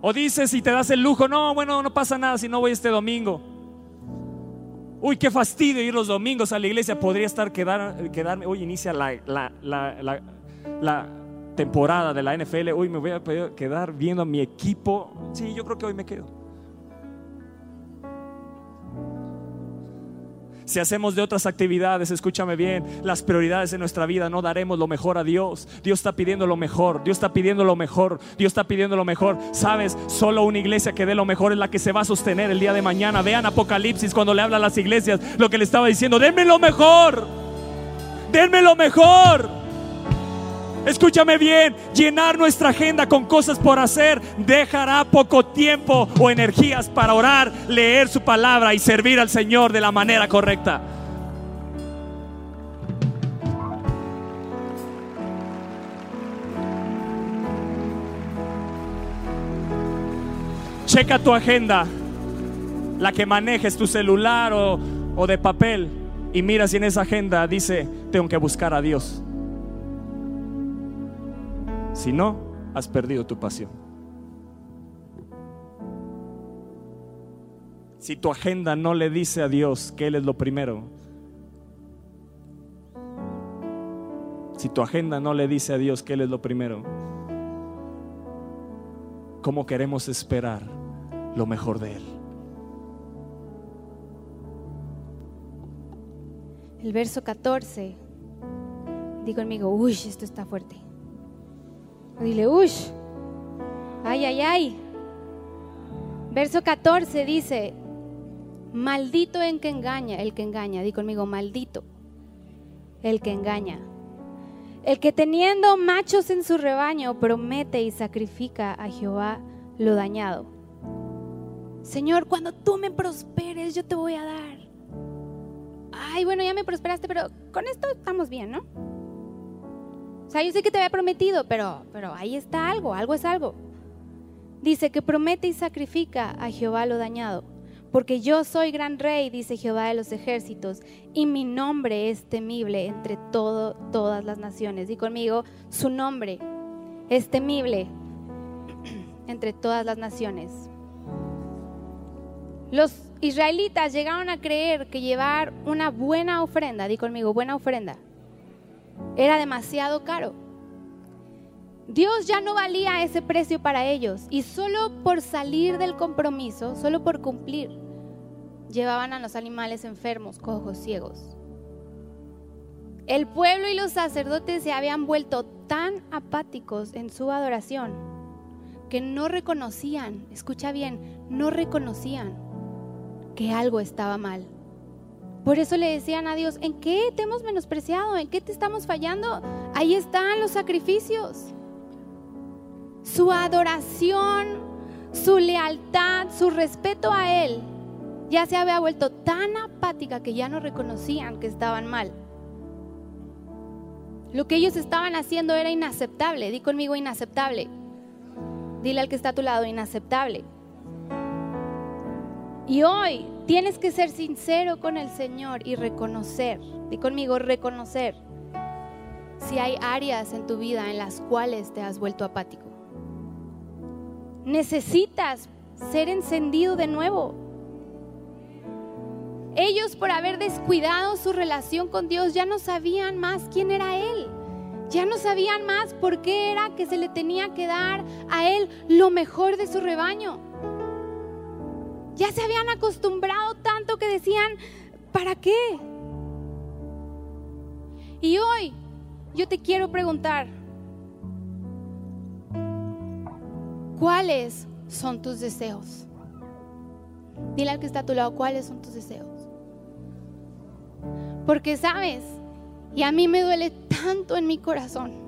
O dices y te das el lujo, no, bueno, no pasa nada si no voy este domingo. Uy, qué fastidio ir los domingos a la iglesia. Podría estar quedar, quedarme. Hoy inicia la, la, la, temporada de la NFL. Uy, me voy a quedar viendo a mi equipo. Sí, yo creo que hoy me quedo. Si hacemos de otras actividades, escúchame bien, las prioridades de nuestra vida, no daremos lo mejor a Dios. Dios está pidiendo lo mejor, Dios está pidiendo lo mejor, Dios está pidiendo lo mejor. Sabes, solo una iglesia que dé lo mejor es la que se va a sostener el día de mañana. Vean Apocalipsis cuando le habla a las iglesias lo que le estaba diciendo, denme lo mejor, denme lo mejor. Escúchame bien, llenar nuestra agenda con cosas por hacer dejará poco tiempo o energías para orar, leer su palabra y servir al Señor de la manera correcta. Checa tu agenda, la que manejes tu celular o, o de papel, y mira si en esa agenda dice, tengo que buscar a Dios. Si no, has perdido tu pasión. Si tu agenda no le dice a Dios que Él es lo primero, si tu agenda no le dice a Dios que Él es lo primero, ¿cómo queremos esperar lo mejor de Él? El verso 14, digo conmigo, uy, esto está fuerte. Dile, ush, ay, ay, ay. Verso 14 dice, maldito en que engaña, el que engaña, di conmigo, maldito, el que engaña. El que teniendo machos en su rebaño promete y sacrifica a Jehová lo dañado. Señor, cuando tú me prosperes, yo te voy a dar. Ay, bueno, ya me prosperaste, pero con esto estamos bien, ¿no? O sea, yo sé que te había prometido, pero, pero ahí está algo, algo es algo. Dice que promete y sacrifica a Jehová lo dañado. Porque yo soy gran rey, dice Jehová de los ejércitos, y mi nombre es temible entre todo, todas las naciones. Y conmigo, su nombre es temible entre todas las naciones. Los israelitas llegaron a creer que llevar una buena ofrenda, di conmigo, buena ofrenda, era demasiado caro. Dios ya no valía ese precio para ellos y solo por salir del compromiso, solo por cumplir, llevaban a los animales enfermos, cojos, ciegos. El pueblo y los sacerdotes se habían vuelto tan apáticos en su adoración que no reconocían, escucha bien, no reconocían que algo estaba mal. Por eso le decían a Dios, ¿en qué te hemos menospreciado? ¿En qué te estamos fallando? Ahí están los sacrificios. Su adoración, su lealtad, su respeto a Él ya se había vuelto tan apática que ya no reconocían que estaban mal. Lo que ellos estaban haciendo era inaceptable. Di conmigo inaceptable. Dile al que está a tu lado, inaceptable. Y hoy tienes que ser sincero con el Señor y reconocer, di conmigo, reconocer si hay áreas en tu vida en las cuales te has vuelto apático. Necesitas ser encendido de nuevo. Ellos por haber descuidado su relación con Dios ya no sabían más quién era Él. Ya no sabían más por qué era que se le tenía que dar a Él lo mejor de su rebaño. Ya se habían acostumbrado tanto que decían, ¿para qué? Y hoy yo te quiero preguntar, ¿cuáles son tus deseos? Dile al que está a tu lado cuáles son tus deseos. Porque sabes, y a mí me duele tanto en mi corazón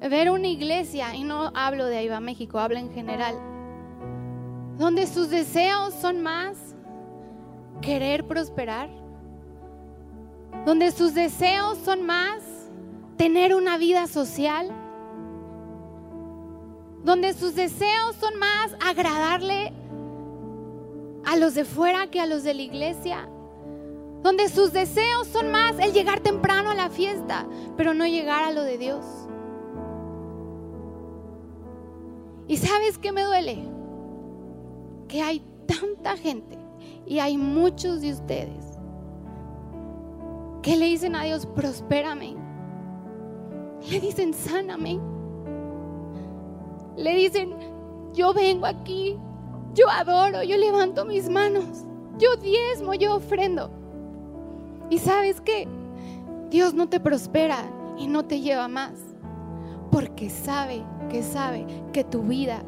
ver una iglesia, y no hablo de Aiva México, hablo en general, donde sus deseos son más querer prosperar, donde sus deseos son más tener una vida social, donde sus deseos son más agradarle a los de fuera que a los de la iglesia, donde sus deseos son más el llegar temprano a la fiesta, pero no llegar a lo de Dios. ¿Y sabes qué me duele? Que hay tanta gente y hay muchos de ustedes que le dicen a Dios, prospérame. Le dicen, sáname. Le dicen, yo vengo aquí, yo adoro, yo levanto mis manos, yo diezmo, yo ofrendo. Y sabes qué? Dios no te prospera y no te lleva más, porque sabe que sabe que tu vida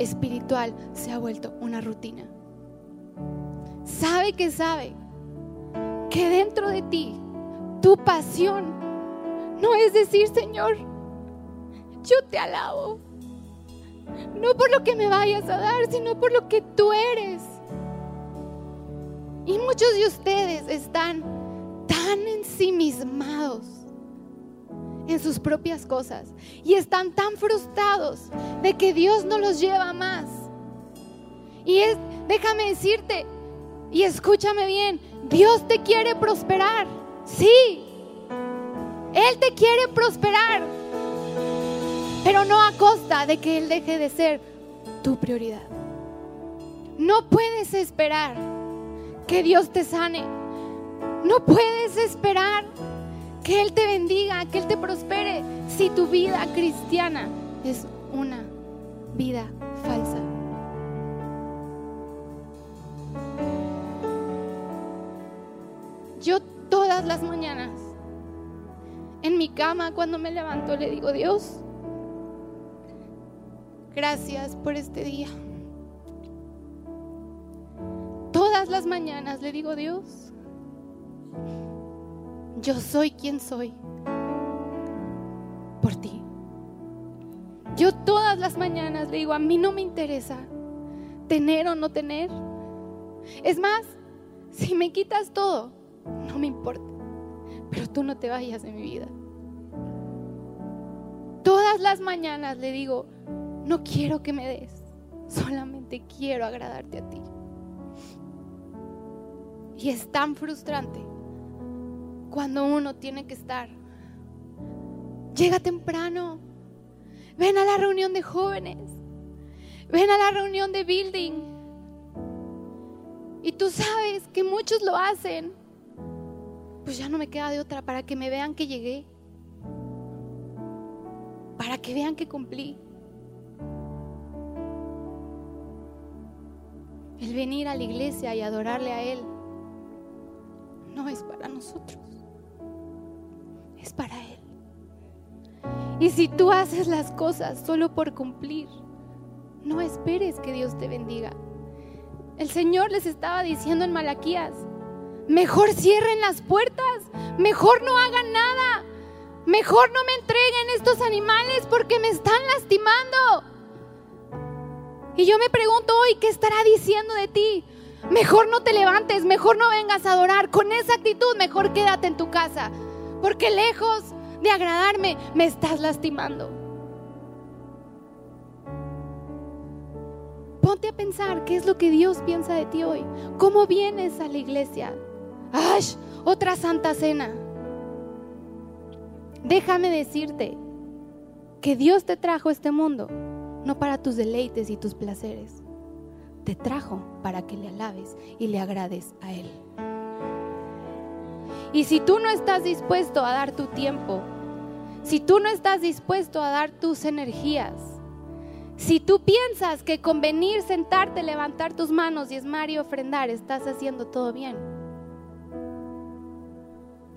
espiritual se ha vuelto una rutina. Sabe que sabe que dentro de ti tu pasión no es decir, Señor, yo te alabo. No por lo que me vayas a dar, sino por lo que tú eres. Y muchos de ustedes están tan ensimismados en sus propias cosas y están tan frustrados de que Dios no los lleva más. Y es, déjame decirte, y escúchame bien, Dios te quiere prosperar. Sí, Él te quiere prosperar, pero no a costa de que Él deje de ser tu prioridad. No puedes esperar que Dios te sane. No puedes esperar que Él te bendiga, que Él te prospere si tu vida cristiana es una vida falsa. Yo todas las mañanas, en mi cama, cuando me levanto, le digo, Dios, gracias por este día. Todas las mañanas le digo, Dios, yo soy quien soy por ti. Yo todas las mañanas le digo, a mí no me interesa tener o no tener. Es más, si me quitas todo, no me importa, pero tú no te vayas de mi vida. Todas las mañanas le digo, no quiero que me des, solamente quiero agradarte a ti. Y es tan frustrante cuando uno tiene que estar. Llega temprano, ven a la reunión de jóvenes, ven a la reunión de building. Y tú sabes que muchos lo hacen pues ya no me queda de otra para que me vean que llegué, para que vean que cumplí. El venir a la iglesia y adorarle a Él no es para nosotros, es para Él. Y si tú haces las cosas solo por cumplir, no esperes que Dios te bendiga. El Señor les estaba diciendo en Malaquías, Mejor cierren las puertas, mejor no hagan nada, mejor no me entreguen estos animales porque me están lastimando. Y yo me pregunto hoy, ¿qué estará diciendo de ti? Mejor no te levantes, mejor no vengas a adorar. Con esa actitud, mejor quédate en tu casa. Porque lejos de agradarme, me estás lastimando. Ponte a pensar qué es lo que Dios piensa de ti hoy. ¿Cómo vienes a la iglesia? ¡Ay! Otra santa cena. Déjame decirte que Dios te trajo este mundo no para tus deleites y tus placeres. Te trajo para que le alabes y le agrades a Él. Y si tú no estás dispuesto a dar tu tiempo, si tú no estás dispuesto a dar tus energías, si tú piensas que con venir, sentarte, levantar tus manos, diezmar y ofrendar, estás haciendo todo bien,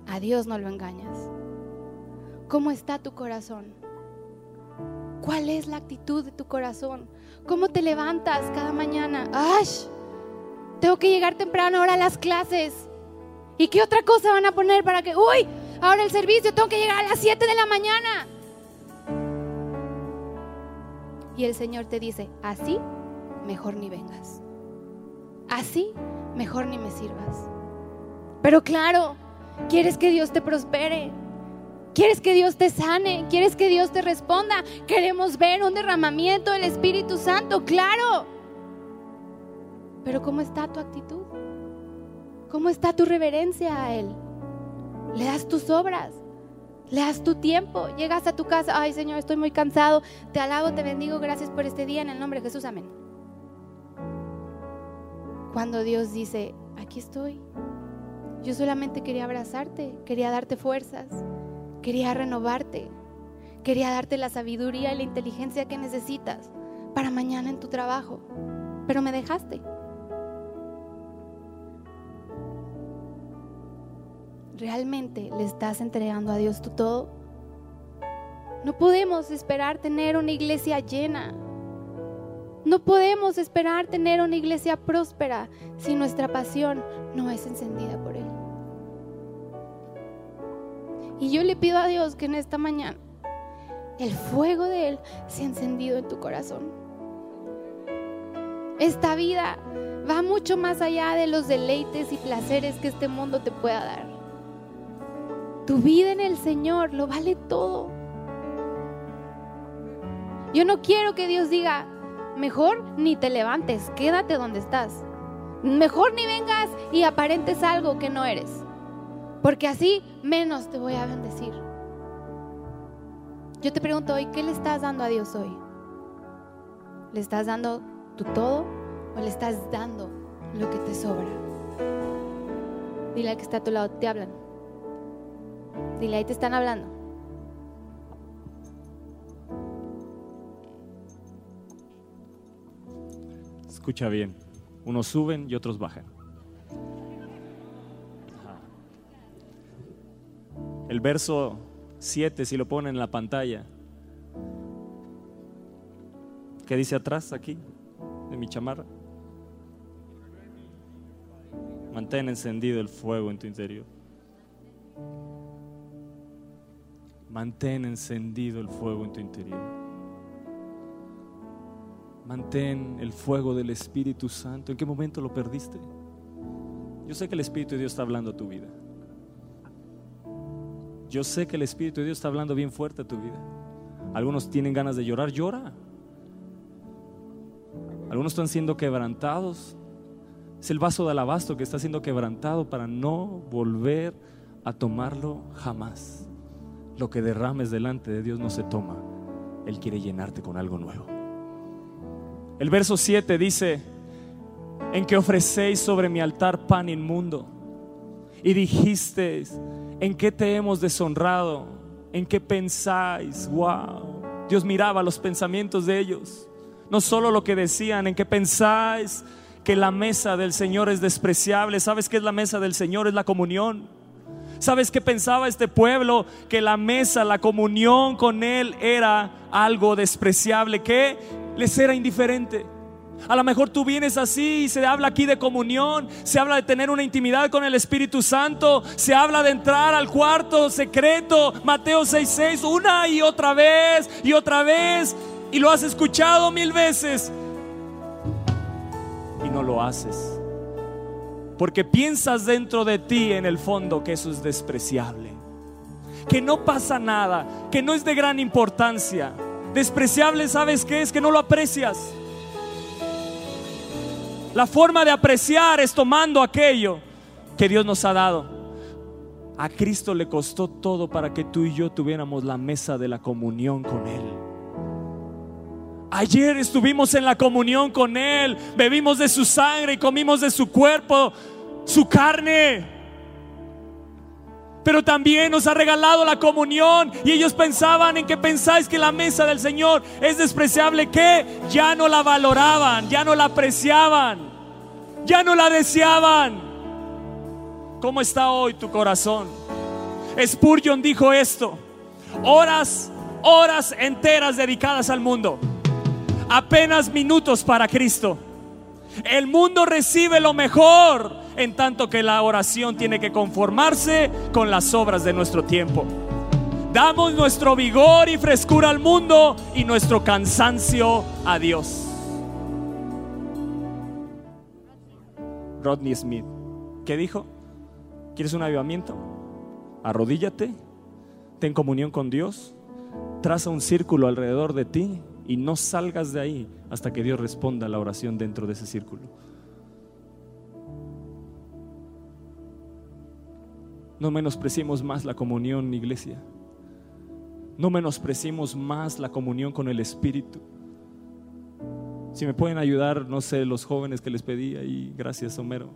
a Dios no lo engañas. ¿Cómo está tu corazón? ¿Cuál es la actitud de tu corazón? ¿Cómo te levantas cada mañana? ¡Ay! Tengo que llegar temprano ahora a las clases. ¿Y qué otra cosa van a poner para que, uy, ahora el servicio, tengo que llegar a las 7 de la mañana? Y el Señor te dice, así, mejor ni vengas. Así, mejor ni me sirvas. Pero claro, quieres que Dios te prospere. Quieres que Dios te sane, quieres que Dios te responda. Queremos ver un derramamiento del Espíritu Santo, claro. Pero ¿cómo está tu actitud? ¿Cómo está tu reverencia a Él? Le das tus obras, le das tu tiempo, llegas a tu casa, ay Señor, estoy muy cansado, te alabo, te bendigo, gracias por este día, en el nombre de Jesús, amén. Cuando Dios dice, aquí estoy, yo solamente quería abrazarte, quería darte fuerzas, Quería renovarte. Quería darte la sabiduría y la inteligencia que necesitas para mañana en tu trabajo. Pero me dejaste. ¿Realmente le estás entregando a Dios tu todo? No podemos esperar tener una iglesia llena. No podemos esperar tener una iglesia próspera si nuestra pasión no es encendida por Él. Y yo le pido a Dios que en esta mañana el fuego de Él sea encendido en tu corazón. Esta vida va mucho más allá de los deleites y placeres que este mundo te pueda dar. Tu vida en el Señor lo vale todo. Yo no quiero que Dios diga, mejor ni te levantes, quédate donde estás. Mejor ni vengas y aparentes algo que no eres porque así menos te voy a bendecir. Yo te pregunto hoy, ¿qué le estás dando a Dios hoy? ¿Le estás dando tu todo o le estás dando lo que te sobra? Dile al que está a tu lado, te hablan. Dile, ahí te están hablando. Escucha bien, unos suben y otros bajan. el verso 7, si lo ponen en la pantalla. ¿Qué dice atrás aquí de mi chamarra? Mantén encendido el fuego en tu interior. Mantén encendido el fuego en tu interior. Mantén el fuego del Espíritu Santo. ¿En qué momento lo perdiste? Yo sé que el Espíritu de Dios está hablando a tu vida. Yo sé que el Espíritu de Dios está hablando bien fuerte a tu vida. Algunos tienen ganas de llorar, llora. Algunos están siendo quebrantados. Es el vaso de alabastro que está siendo quebrantado para no volver a tomarlo jamás. Lo que derrames delante de Dios no se toma. Él quiere llenarte con algo nuevo. El verso 7 dice, en que ofrecéis sobre mi altar pan inmundo y dijisteis, ¿En qué te hemos deshonrado? ¿En qué pensáis? Wow. Dios miraba los pensamientos de ellos. No solo lo que decían, en qué pensáis que la mesa del Señor es despreciable. ¿Sabes qué es la mesa del Señor? Es la comunión. ¿Sabes qué pensaba este pueblo? Que la mesa, la comunión con Él era algo despreciable, que les era indiferente. A lo mejor tú vienes así y se habla aquí de comunión, se habla de tener una intimidad con el Espíritu Santo, se habla de entrar al cuarto secreto, Mateo 6:6, una y otra vez y otra vez, y lo has escuchado mil veces y no lo haces. Porque piensas dentro de ti en el fondo que eso es despreciable, que no pasa nada, que no es de gran importancia. Despreciable, ¿sabes qué es? Que no lo aprecias la forma de apreciar es tomando aquello que Dios nos ha dado. A Cristo le costó todo para que tú y yo tuviéramos la mesa de la comunión con Él. Ayer estuvimos en la comunión con Él, bebimos de su sangre y comimos de su cuerpo, su carne. Pero también nos ha regalado la comunión y ellos pensaban en que pensáis que la mesa del Señor es despreciable, que ya no la valoraban, ya no la apreciaban ya no la deseaban. ¿Cómo está hoy tu corazón? Spurgeon dijo esto, horas horas enteras dedicadas al mundo, apenas minutos para Cristo. El mundo recibe lo mejor, en tanto que la oración tiene que conformarse con las obras de nuestro tiempo. Damos nuestro vigor y frescura al mundo y nuestro cansancio a Dios. Rodney Smith, ¿qué dijo? ¿Quieres un avivamiento? Arrodíllate, ten comunión con Dios, traza un círculo alrededor de ti y no salgas de ahí hasta que Dios responda a la oración dentro de ese círculo. No menospreciemos más la comunión, iglesia. No menospreciemos más la comunión con el Espíritu. Si me pueden ayudar, no sé, los jóvenes que les pedí ahí, gracias, Homero.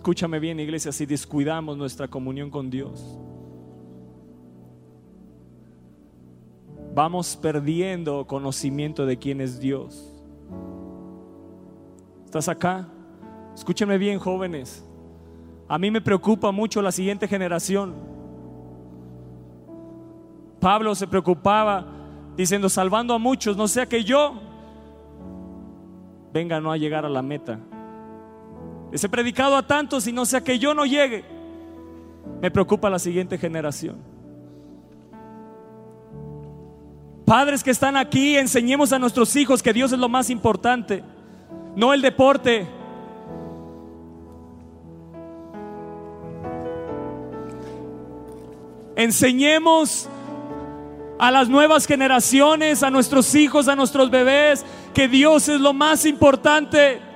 Escúchame bien, iglesia, si descuidamos nuestra comunión con Dios, vamos perdiendo conocimiento de quién es Dios. ¿Estás acá? Escúchame bien, jóvenes. A mí me preocupa mucho la siguiente generación. Pablo se preocupaba diciendo, salvando a muchos, no sea que yo venga no a llegar a la meta. Ese predicado a tantos y no sea que yo no llegue. Me preocupa la siguiente generación. Padres que están aquí, enseñemos a nuestros hijos que Dios es lo más importante, no el deporte. Enseñemos a las nuevas generaciones, a nuestros hijos, a nuestros bebés, que Dios es lo más importante.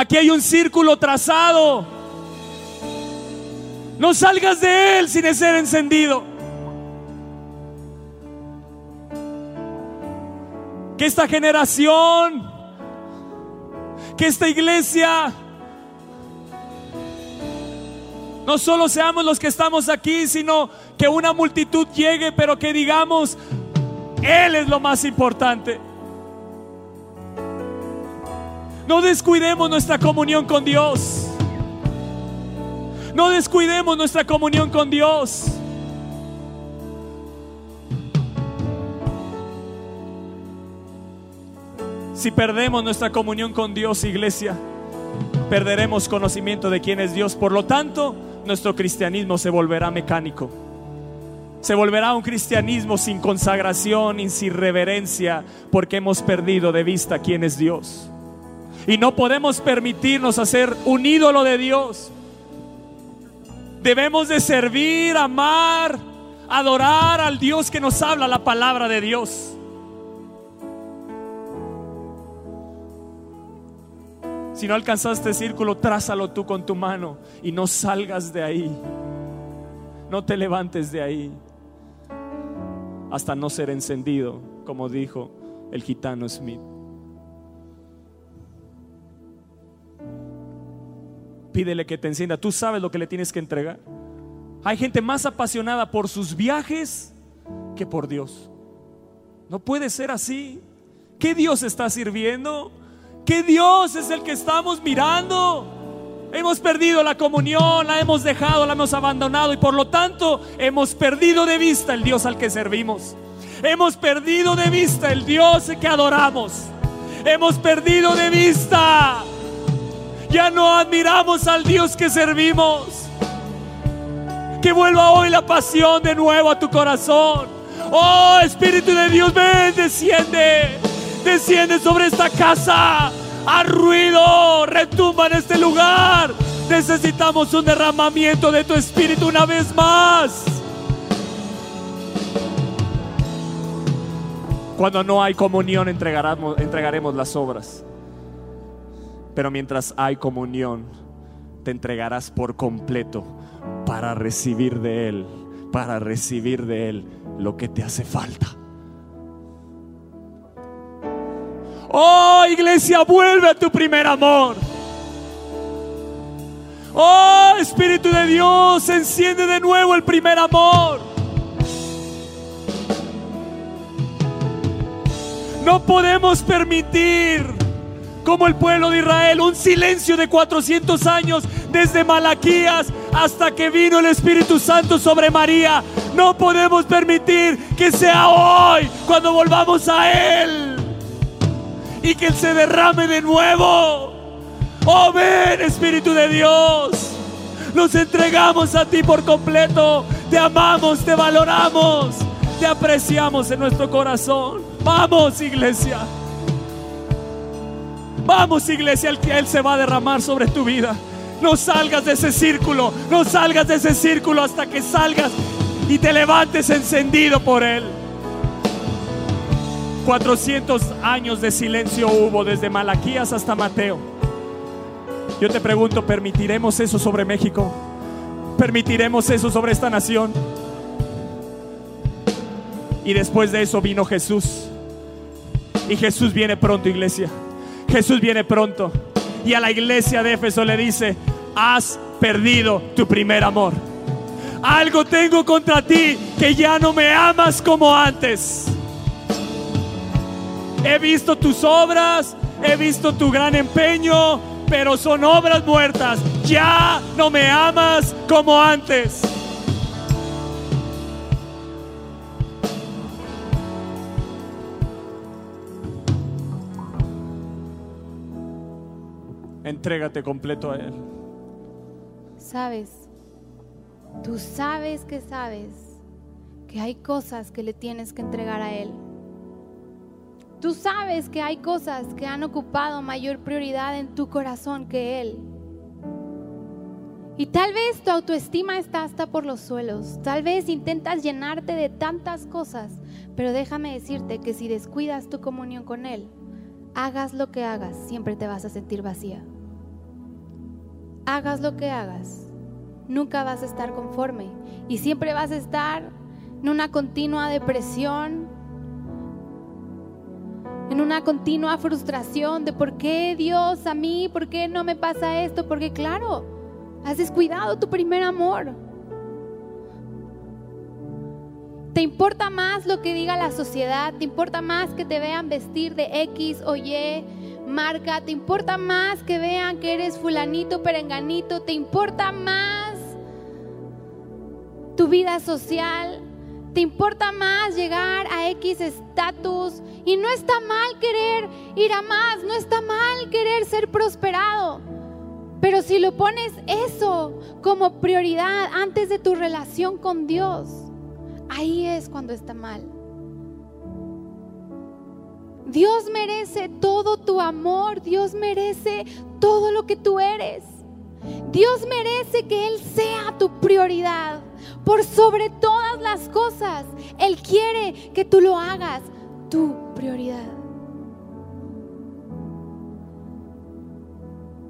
Aquí hay un círculo trazado. No salgas de él sin ser encendido. Que esta generación, que esta iglesia, no solo seamos los que estamos aquí, sino que una multitud llegue, pero que digamos, Él es lo más importante. No descuidemos nuestra comunión con Dios. No descuidemos nuestra comunión con Dios. Si perdemos nuestra comunión con Dios, iglesia, perderemos conocimiento de quién es Dios. Por lo tanto, nuestro cristianismo se volverá mecánico. Se volverá un cristianismo sin consagración y sin reverencia porque hemos perdido de vista quién es Dios. Y no podemos permitirnos hacer un ídolo de Dios. Debemos de servir, amar, adorar al Dios que nos habla la palabra de Dios. Si no alcanzaste círculo, trázalo tú con tu mano y no salgas de ahí. No te levantes de ahí hasta no ser encendido, como dijo el gitano Smith. Pídele que te encienda. Tú sabes lo que le tienes que entregar. Hay gente más apasionada por sus viajes que por Dios. No puede ser así. ¿Qué Dios está sirviendo? ¿Qué Dios es el que estamos mirando? Hemos perdido la comunión, la hemos dejado, la hemos abandonado y por lo tanto hemos perdido de vista el Dios al que servimos. Hemos perdido de vista el Dios que adoramos. Hemos perdido de vista ya no admiramos al Dios que servimos. Que vuelva hoy la pasión de nuevo a tu corazón. Oh Espíritu de Dios, ven, desciende. Desciende sobre esta casa. A ruido, retumba en este lugar. Necesitamos un derramamiento de tu Espíritu una vez más. Cuando no hay comunión entregaremos las obras. Pero mientras hay comunión, te entregarás por completo para recibir de Él, para recibir de Él lo que te hace falta. Oh iglesia, vuelve a tu primer amor. Oh Espíritu de Dios, enciende de nuevo el primer amor. No podemos permitir como el pueblo de Israel, un silencio de 400 años desde Malaquías hasta que vino el Espíritu Santo sobre María. No podemos permitir que sea hoy cuando volvamos a Él y que Él se derrame de nuevo. Oh, ven Espíritu de Dios. Nos entregamos a ti por completo. Te amamos, te valoramos, te apreciamos en nuestro corazón. Vamos, iglesia. Vamos, iglesia, el que Él se va a derramar sobre tu vida. No salgas de ese círculo, no salgas de ese círculo hasta que salgas y te levantes encendido por Él. 400 años de silencio hubo desde Malaquías hasta Mateo. Yo te pregunto, ¿permitiremos eso sobre México? ¿Permitiremos eso sobre esta nación? Y después de eso vino Jesús. Y Jesús viene pronto, iglesia. Jesús viene pronto. Y a la iglesia de Éfeso le dice, has perdido tu primer amor. Algo tengo contra ti que ya no me amas como antes. He visto tus obras, he visto tu gran empeño, pero son obras muertas. Ya no me amas como antes. Entrégate completo a Él. Sabes, tú sabes que sabes que hay cosas que le tienes que entregar a Él. Tú sabes que hay cosas que han ocupado mayor prioridad en tu corazón que Él. Y tal vez tu autoestima está hasta por los suelos. Tal vez intentas llenarte de tantas cosas. Pero déjame decirte que si descuidas tu comunión con Él, hagas lo que hagas, siempre te vas a sentir vacía hagas lo que hagas, nunca vas a estar conforme y siempre vas a estar en una continua depresión, en una continua frustración de por qué Dios a mí, por qué no me pasa esto, porque claro, has descuidado tu primer amor. ¿Te importa más lo que diga la sociedad? ¿Te importa más que te vean vestir de X o Y? Marca, te importa más que vean que eres fulanito, perenganito, te importa más tu vida social, te importa más llegar a X estatus y no está mal querer ir a más, no está mal querer ser prosperado. Pero si lo pones eso como prioridad antes de tu relación con Dios, ahí es cuando está mal. Dios merece todo tu amor, Dios merece todo lo que tú eres. Dios merece que Él sea tu prioridad por sobre todas las cosas. Él quiere que tú lo hagas tu prioridad.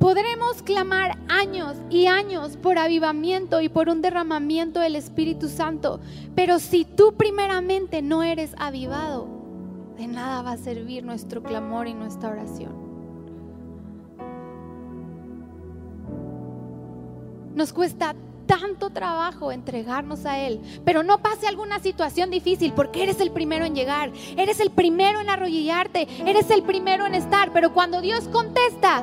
Podremos clamar años y años por avivamiento y por un derramamiento del Espíritu Santo, pero si tú primeramente no eres avivado, de nada va a servir nuestro clamor y nuestra oración. Nos cuesta tanto trabajo entregarnos a Él, pero no pase alguna situación difícil porque eres el primero en llegar, eres el primero en arrodillarte, eres el primero en estar, pero cuando Dios contesta,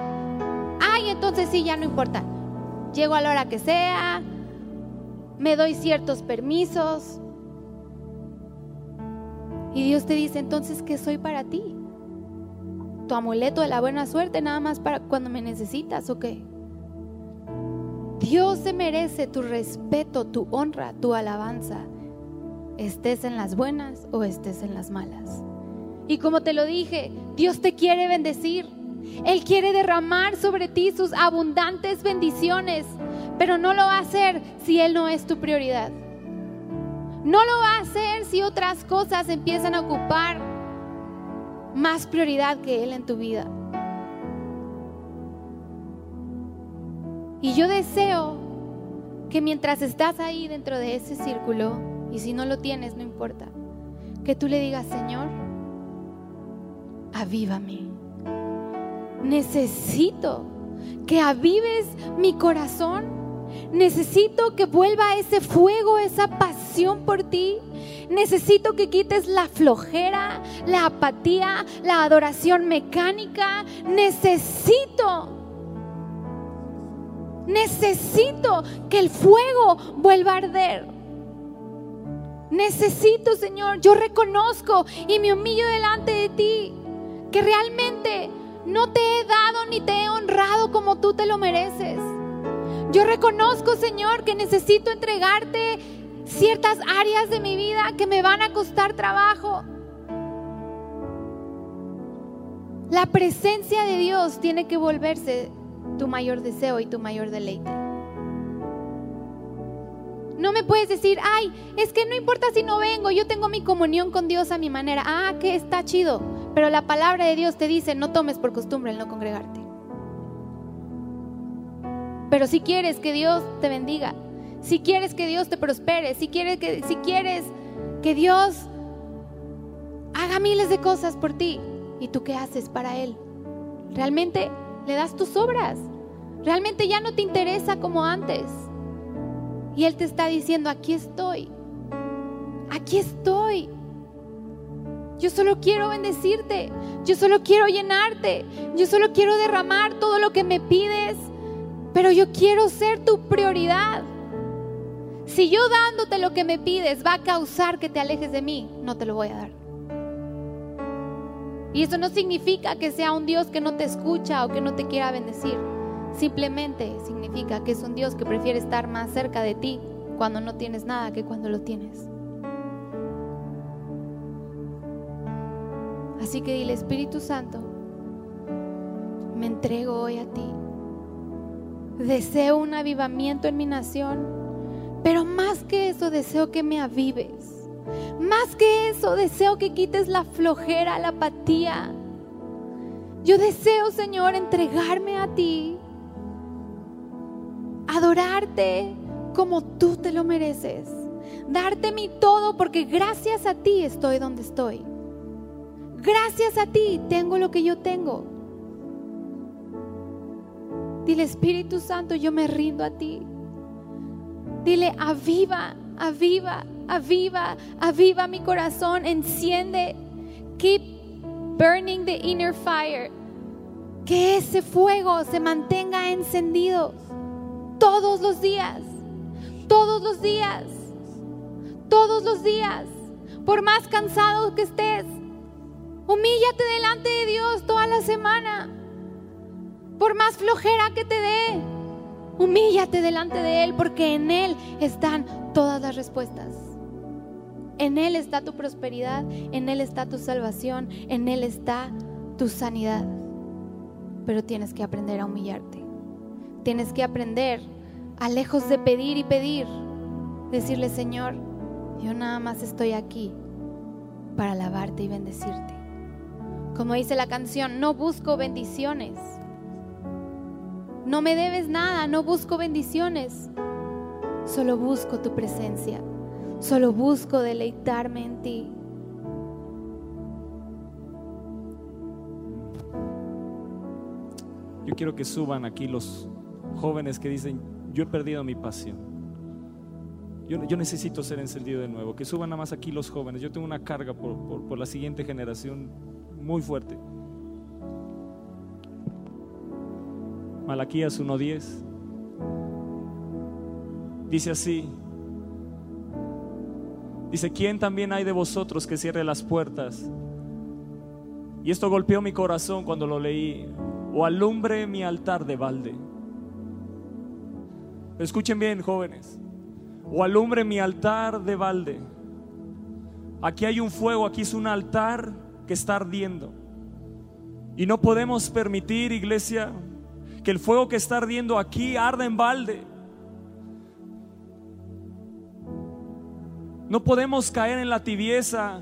ay, entonces sí, ya no importa. Llego a la hora que sea, me doy ciertos permisos, y Dios te dice, entonces, ¿qué soy para ti? ¿Tu amuleto de la buena suerte nada más para cuando me necesitas o qué? Dios se merece tu respeto, tu honra, tu alabanza, estés en las buenas o estés en las malas. Y como te lo dije, Dios te quiere bendecir. Él quiere derramar sobre ti sus abundantes bendiciones, pero no lo va a hacer si Él no es tu prioridad. No lo va a hacer si otras cosas empiezan a ocupar más prioridad que Él en tu vida. Y yo deseo que mientras estás ahí dentro de ese círculo, y si no lo tienes, no importa, que tú le digas, Señor, avívame. Necesito que avives mi corazón Necesito que vuelva ese fuego, esa pasión por ti. Necesito que quites la flojera, la apatía, la adoración mecánica. Necesito Necesito que el fuego vuelva a arder. Necesito, Señor, yo reconozco y me humillo delante de ti que realmente no te he dado ni te he honrado como tú te lo mereces. Yo reconozco, Señor, que necesito entregarte ciertas áreas de mi vida que me van a costar trabajo. La presencia de Dios tiene que volverse tu mayor deseo y tu mayor deleite. No me puedes decir, ay, es que no importa si no vengo, yo tengo mi comunión con Dios a mi manera. Ah, que está chido. Pero la palabra de Dios te dice, no tomes por costumbre el no congregarte. Pero si quieres que Dios te bendiga, si quieres que Dios te prospere, si quieres que, si quieres que Dios haga miles de cosas por ti, ¿y tú qué haces para Él? ¿Realmente le das tus obras. Realmente ya no te interesa como antes. Y Él te está diciendo, aquí estoy. Aquí estoy. Yo solo quiero bendecirte. Yo solo quiero llenarte. Yo solo quiero derramar todo lo que me pides. Pero yo quiero ser tu prioridad. Si yo dándote lo que me pides va a causar que te alejes de mí, no te lo voy a dar. Y eso no significa que sea un Dios que no te escucha o que no te quiera bendecir. Simplemente significa que es un Dios que prefiere estar más cerca de ti cuando no tienes nada que cuando lo tienes. Así que dile, Espíritu Santo, me entrego hoy a ti. Deseo un avivamiento en mi nación, pero más que eso deseo que me avives más que eso, deseo que quites la flojera, la apatía. Yo deseo, Señor, entregarme a ti, adorarte como tú te lo mereces, darte mi todo porque gracias a ti estoy donde estoy. Gracias a ti tengo lo que yo tengo. Dile, Espíritu Santo, yo me rindo a ti. Dile, aviva, aviva aviva, aviva mi corazón, enciende. Keep burning the inner fire. Que ese fuego se mantenga encendido todos los días, todos los días, todos los días. Por más cansado que estés, humíllate delante de Dios toda la semana. Por más flojera que te dé, humíllate delante de Él porque en Él están todas las respuestas. En Él está tu prosperidad, en Él está tu salvación, en Él está tu sanidad. Pero tienes que aprender a humillarte. Tienes que aprender a lejos de pedir y pedir, decirle, Señor, yo nada más estoy aquí para alabarte y bendecirte. Como dice la canción, no busco bendiciones. No me debes nada, no busco bendiciones. Solo busco tu presencia. Solo busco deleitarme en ti. Yo quiero que suban aquí los jóvenes que dicen, yo he perdido mi pasión. Yo, necesito ser encendido de nuevo. Que suban nada más aquí los jóvenes. Yo tengo una carga por, por la siguiente generación muy fuerte. Malaquías 1.10 dice así, Dice, ¿quién también hay de vosotros que cierre las puertas? Y esto golpeó mi corazón cuando lo leí. O alumbre mi altar de balde. Escuchen bien, jóvenes. O alumbre mi altar de balde. Aquí hay un fuego, aquí es un altar que está ardiendo. Y no podemos permitir, iglesia, que el fuego que está ardiendo aquí arda en balde. No podemos caer en la tibieza,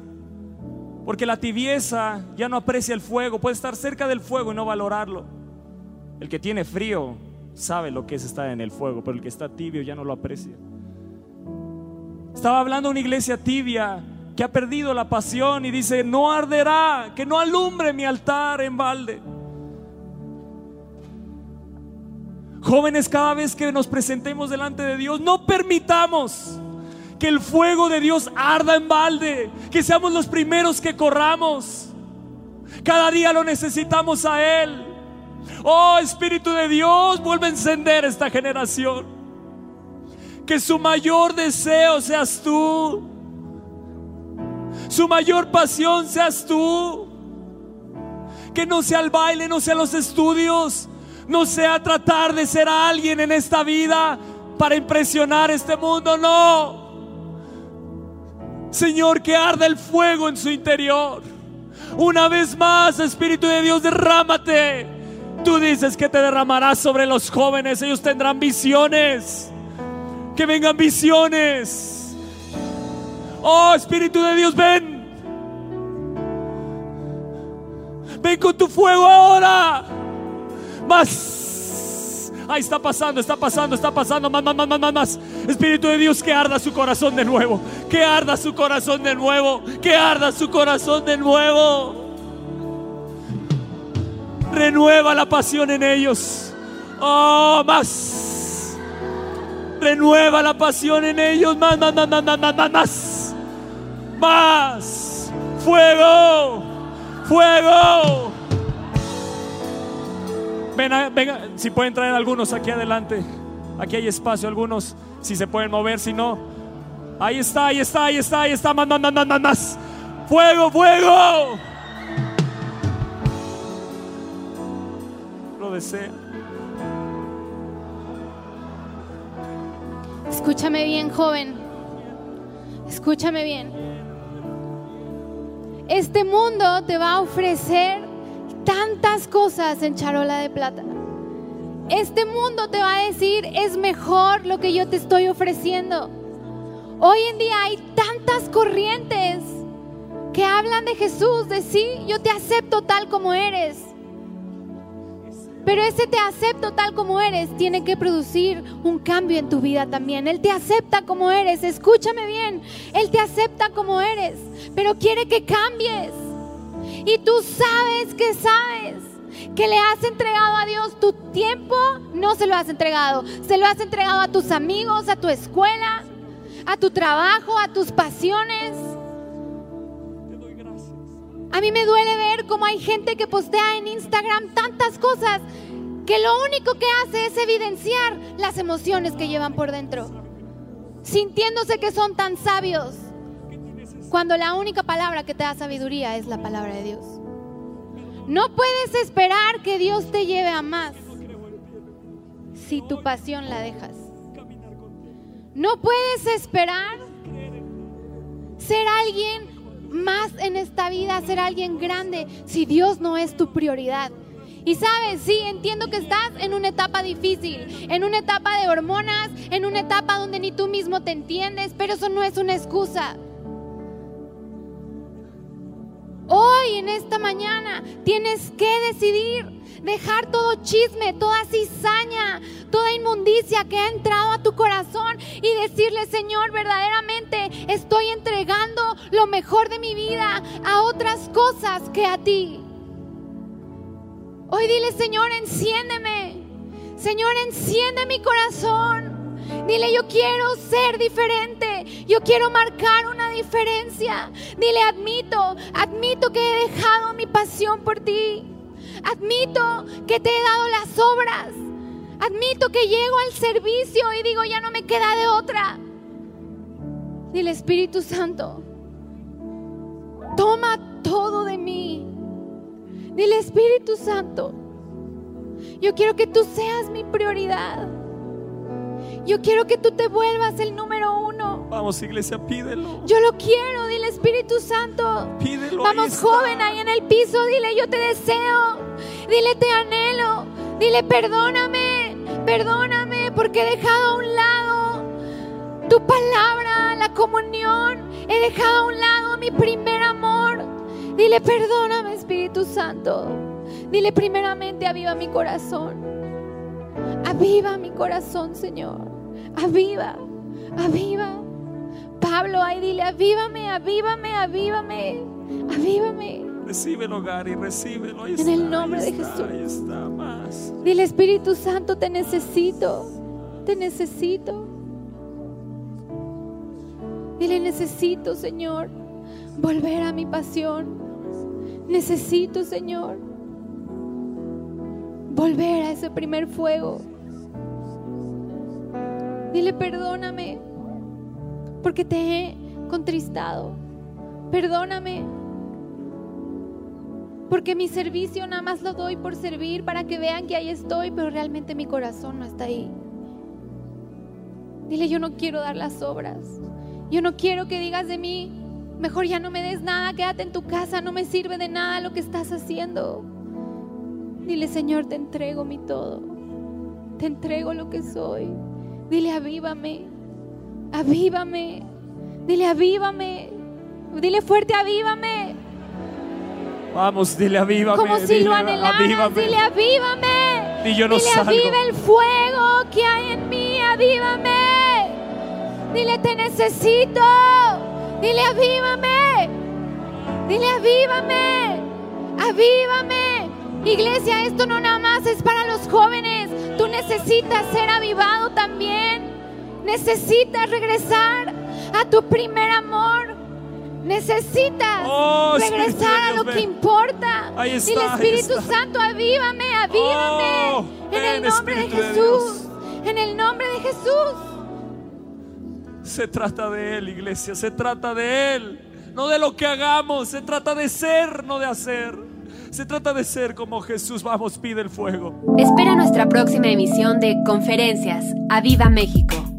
porque la tibieza ya no aprecia el fuego, puede estar cerca del fuego y no valorarlo. El que tiene frío sabe lo que es estar en el fuego, pero el que está tibio ya no lo aprecia. Estaba hablando una iglesia tibia que ha perdido la pasión y dice, no arderá, que no alumbre mi altar en balde. Jóvenes, cada vez que nos presentemos delante de Dios, no permitamos que el fuego de Dios arda en balde, que seamos los primeros que corramos. Cada día lo necesitamos a Él. Oh Espíritu de Dios, vuelve a encender esta generación. Que su mayor deseo seas tú. Su mayor pasión seas tú. Que no sea el baile, no sea los estudios, no sea tratar de ser alguien en esta vida para impresionar este mundo, no. Señor, que arde el fuego en su interior. Una vez más, Espíritu de Dios, derrámate. Tú dices que te derramarás sobre los jóvenes, ellos tendrán visiones. Que vengan visiones. Oh, Espíritu de Dios, ven. Ven con tu fuego ahora. Más. Ahí está pasando, está pasando, está pasando. Más, más, más, más, más. Espíritu de Dios, que arda su corazón de nuevo. Que arda su corazón de nuevo. Que arda su corazón de nuevo. Renueva la pasión en ellos. Oh, más. Renueva la pasión en ellos. Más, más, más, más, más, más, más. Más. más. Fuego. Fuego. Venga, venga, si pueden traer algunos aquí adelante. Aquí hay espacio, algunos, si se pueden mover, si no. Ahí está, ahí está, ahí está, ahí está. Más, más, más, más, más. Fuego, fuego. Lo desea. Escúchame bien, joven. Escúchame bien. Este mundo te va a ofrecer tantas cosas en charola de plata. Este mundo te va a decir, es mejor lo que yo te estoy ofreciendo. Hoy en día hay tantas corrientes que hablan de Jesús, de sí, yo te acepto tal como eres. Pero ese te acepto tal como eres tiene que producir un cambio en tu vida también. Él te acepta como eres, escúchame bien, Él te acepta como eres, pero quiere que cambies. Y tú sabes que sabes que le has entregado a Dios tu tiempo, no se lo has entregado. Se lo has entregado a tus amigos, a tu escuela, a tu trabajo, a tus pasiones. A mí me duele ver cómo hay gente que postea en Instagram tantas cosas que lo único que hace es evidenciar las emociones que llevan por dentro, sintiéndose que son tan sabios, cuando la única palabra que te da sabiduría es la palabra de Dios. No puedes esperar que Dios te lleve a más si tu pasión la dejas. No puedes esperar ser alguien más en esta vida, ser alguien grande, si Dios no es tu prioridad. Y sabes, sí, entiendo que estás en una etapa difícil, en una etapa de hormonas, en una etapa donde ni tú mismo te entiendes, pero eso no es una excusa. Hoy, en esta mañana, tienes que decidir dejar todo chisme, toda cizaña, toda inmundicia que ha entrado a tu corazón y decirle, Señor, verdaderamente estoy entregando lo mejor de mi vida a otras cosas que a ti. Hoy dile, Señor, enciéndeme. Señor, enciende mi corazón. Dile, yo quiero ser diferente. Yo quiero marcar una diferencia. Dile, admito, admito que he dejado mi pasión por ti. Admito que te he dado las obras. Admito que llego al servicio y digo, ya no me queda de otra. Dile, Espíritu Santo, toma todo de mí. Dile, Espíritu Santo, yo quiero que tú seas mi prioridad. Yo quiero que tú te vuelvas el número uno. Vamos, iglesia, pídelo. Yo lo quiero, dile Espíritu Santo. Pídelo. Vamos, joven, ahí en el piso, dile yo te deseo. Dile te anhelo. Dile perdóname, perdóname porque he dejado a un lado tu palabra, la comunión. He dejado a un lado mi primer amor. Dile perdóname, Espíritu Santo. Dile primeramente aviva mi corazón. Aviva mi corazón, Señor. Aviva, aviva. Pablo, ahí dile, avívame, avívame, avívame, avívame. Recibe el hogar y recíbelo. Ahí En está, el nombre ahí de está, Jesús. Ahí está más. Dile, Espíritu Santo, te necesito, te necesito. Dile, necesito, Señor, volver a mi pasión. Necesito, Señor, volver a ese primer fuego. Dile, perdóname, porque te he contristado. Perdóname, porque mi servicio nada más lo doy por servir para que vean que ahí estoy, pero realmente mi corazón no está ahí. Dile, yo no quiero dar las obras. Yo no quiero que digas de mí, mejor ya no me des nada, quédate en tu casa, no me sirve de nada lo que estás haciendo. Dile, Señor, te entrego mi todo. Te entrego lo que soy. Dile, avívame. Avívame. Dile, avívame. Dile fuerte, avívame. Vamos, dile avívame. Como si dile, lo anhelaras, avívame. dile avívame. Y yo no dile salgo. aviva el fuego que hay en mí, avívame. Dile te necesito. Dile avívame. Dile avívame. Avívame. Iglesia, esto no nada más es para los jóvenes. Tú necesitas ser avivado también. Necesitas regresar a tu primer amor. Necesitas Oh, regresar a lo que importa. Ahí está, ahí Espíritu está. Santo, avívame, avívame. Oh, en el nombre Espíritu de Jesús. en el nombre de Jesús. Se trata de Él, iglesia, se trata de Él. No de lo que hagamos, se trata de ser, no de hacer. Se trata de ser como Jesús. Vamos, pide el fuego. Espera nuestra próxima emisión de Conferencias. ¡A Viva México!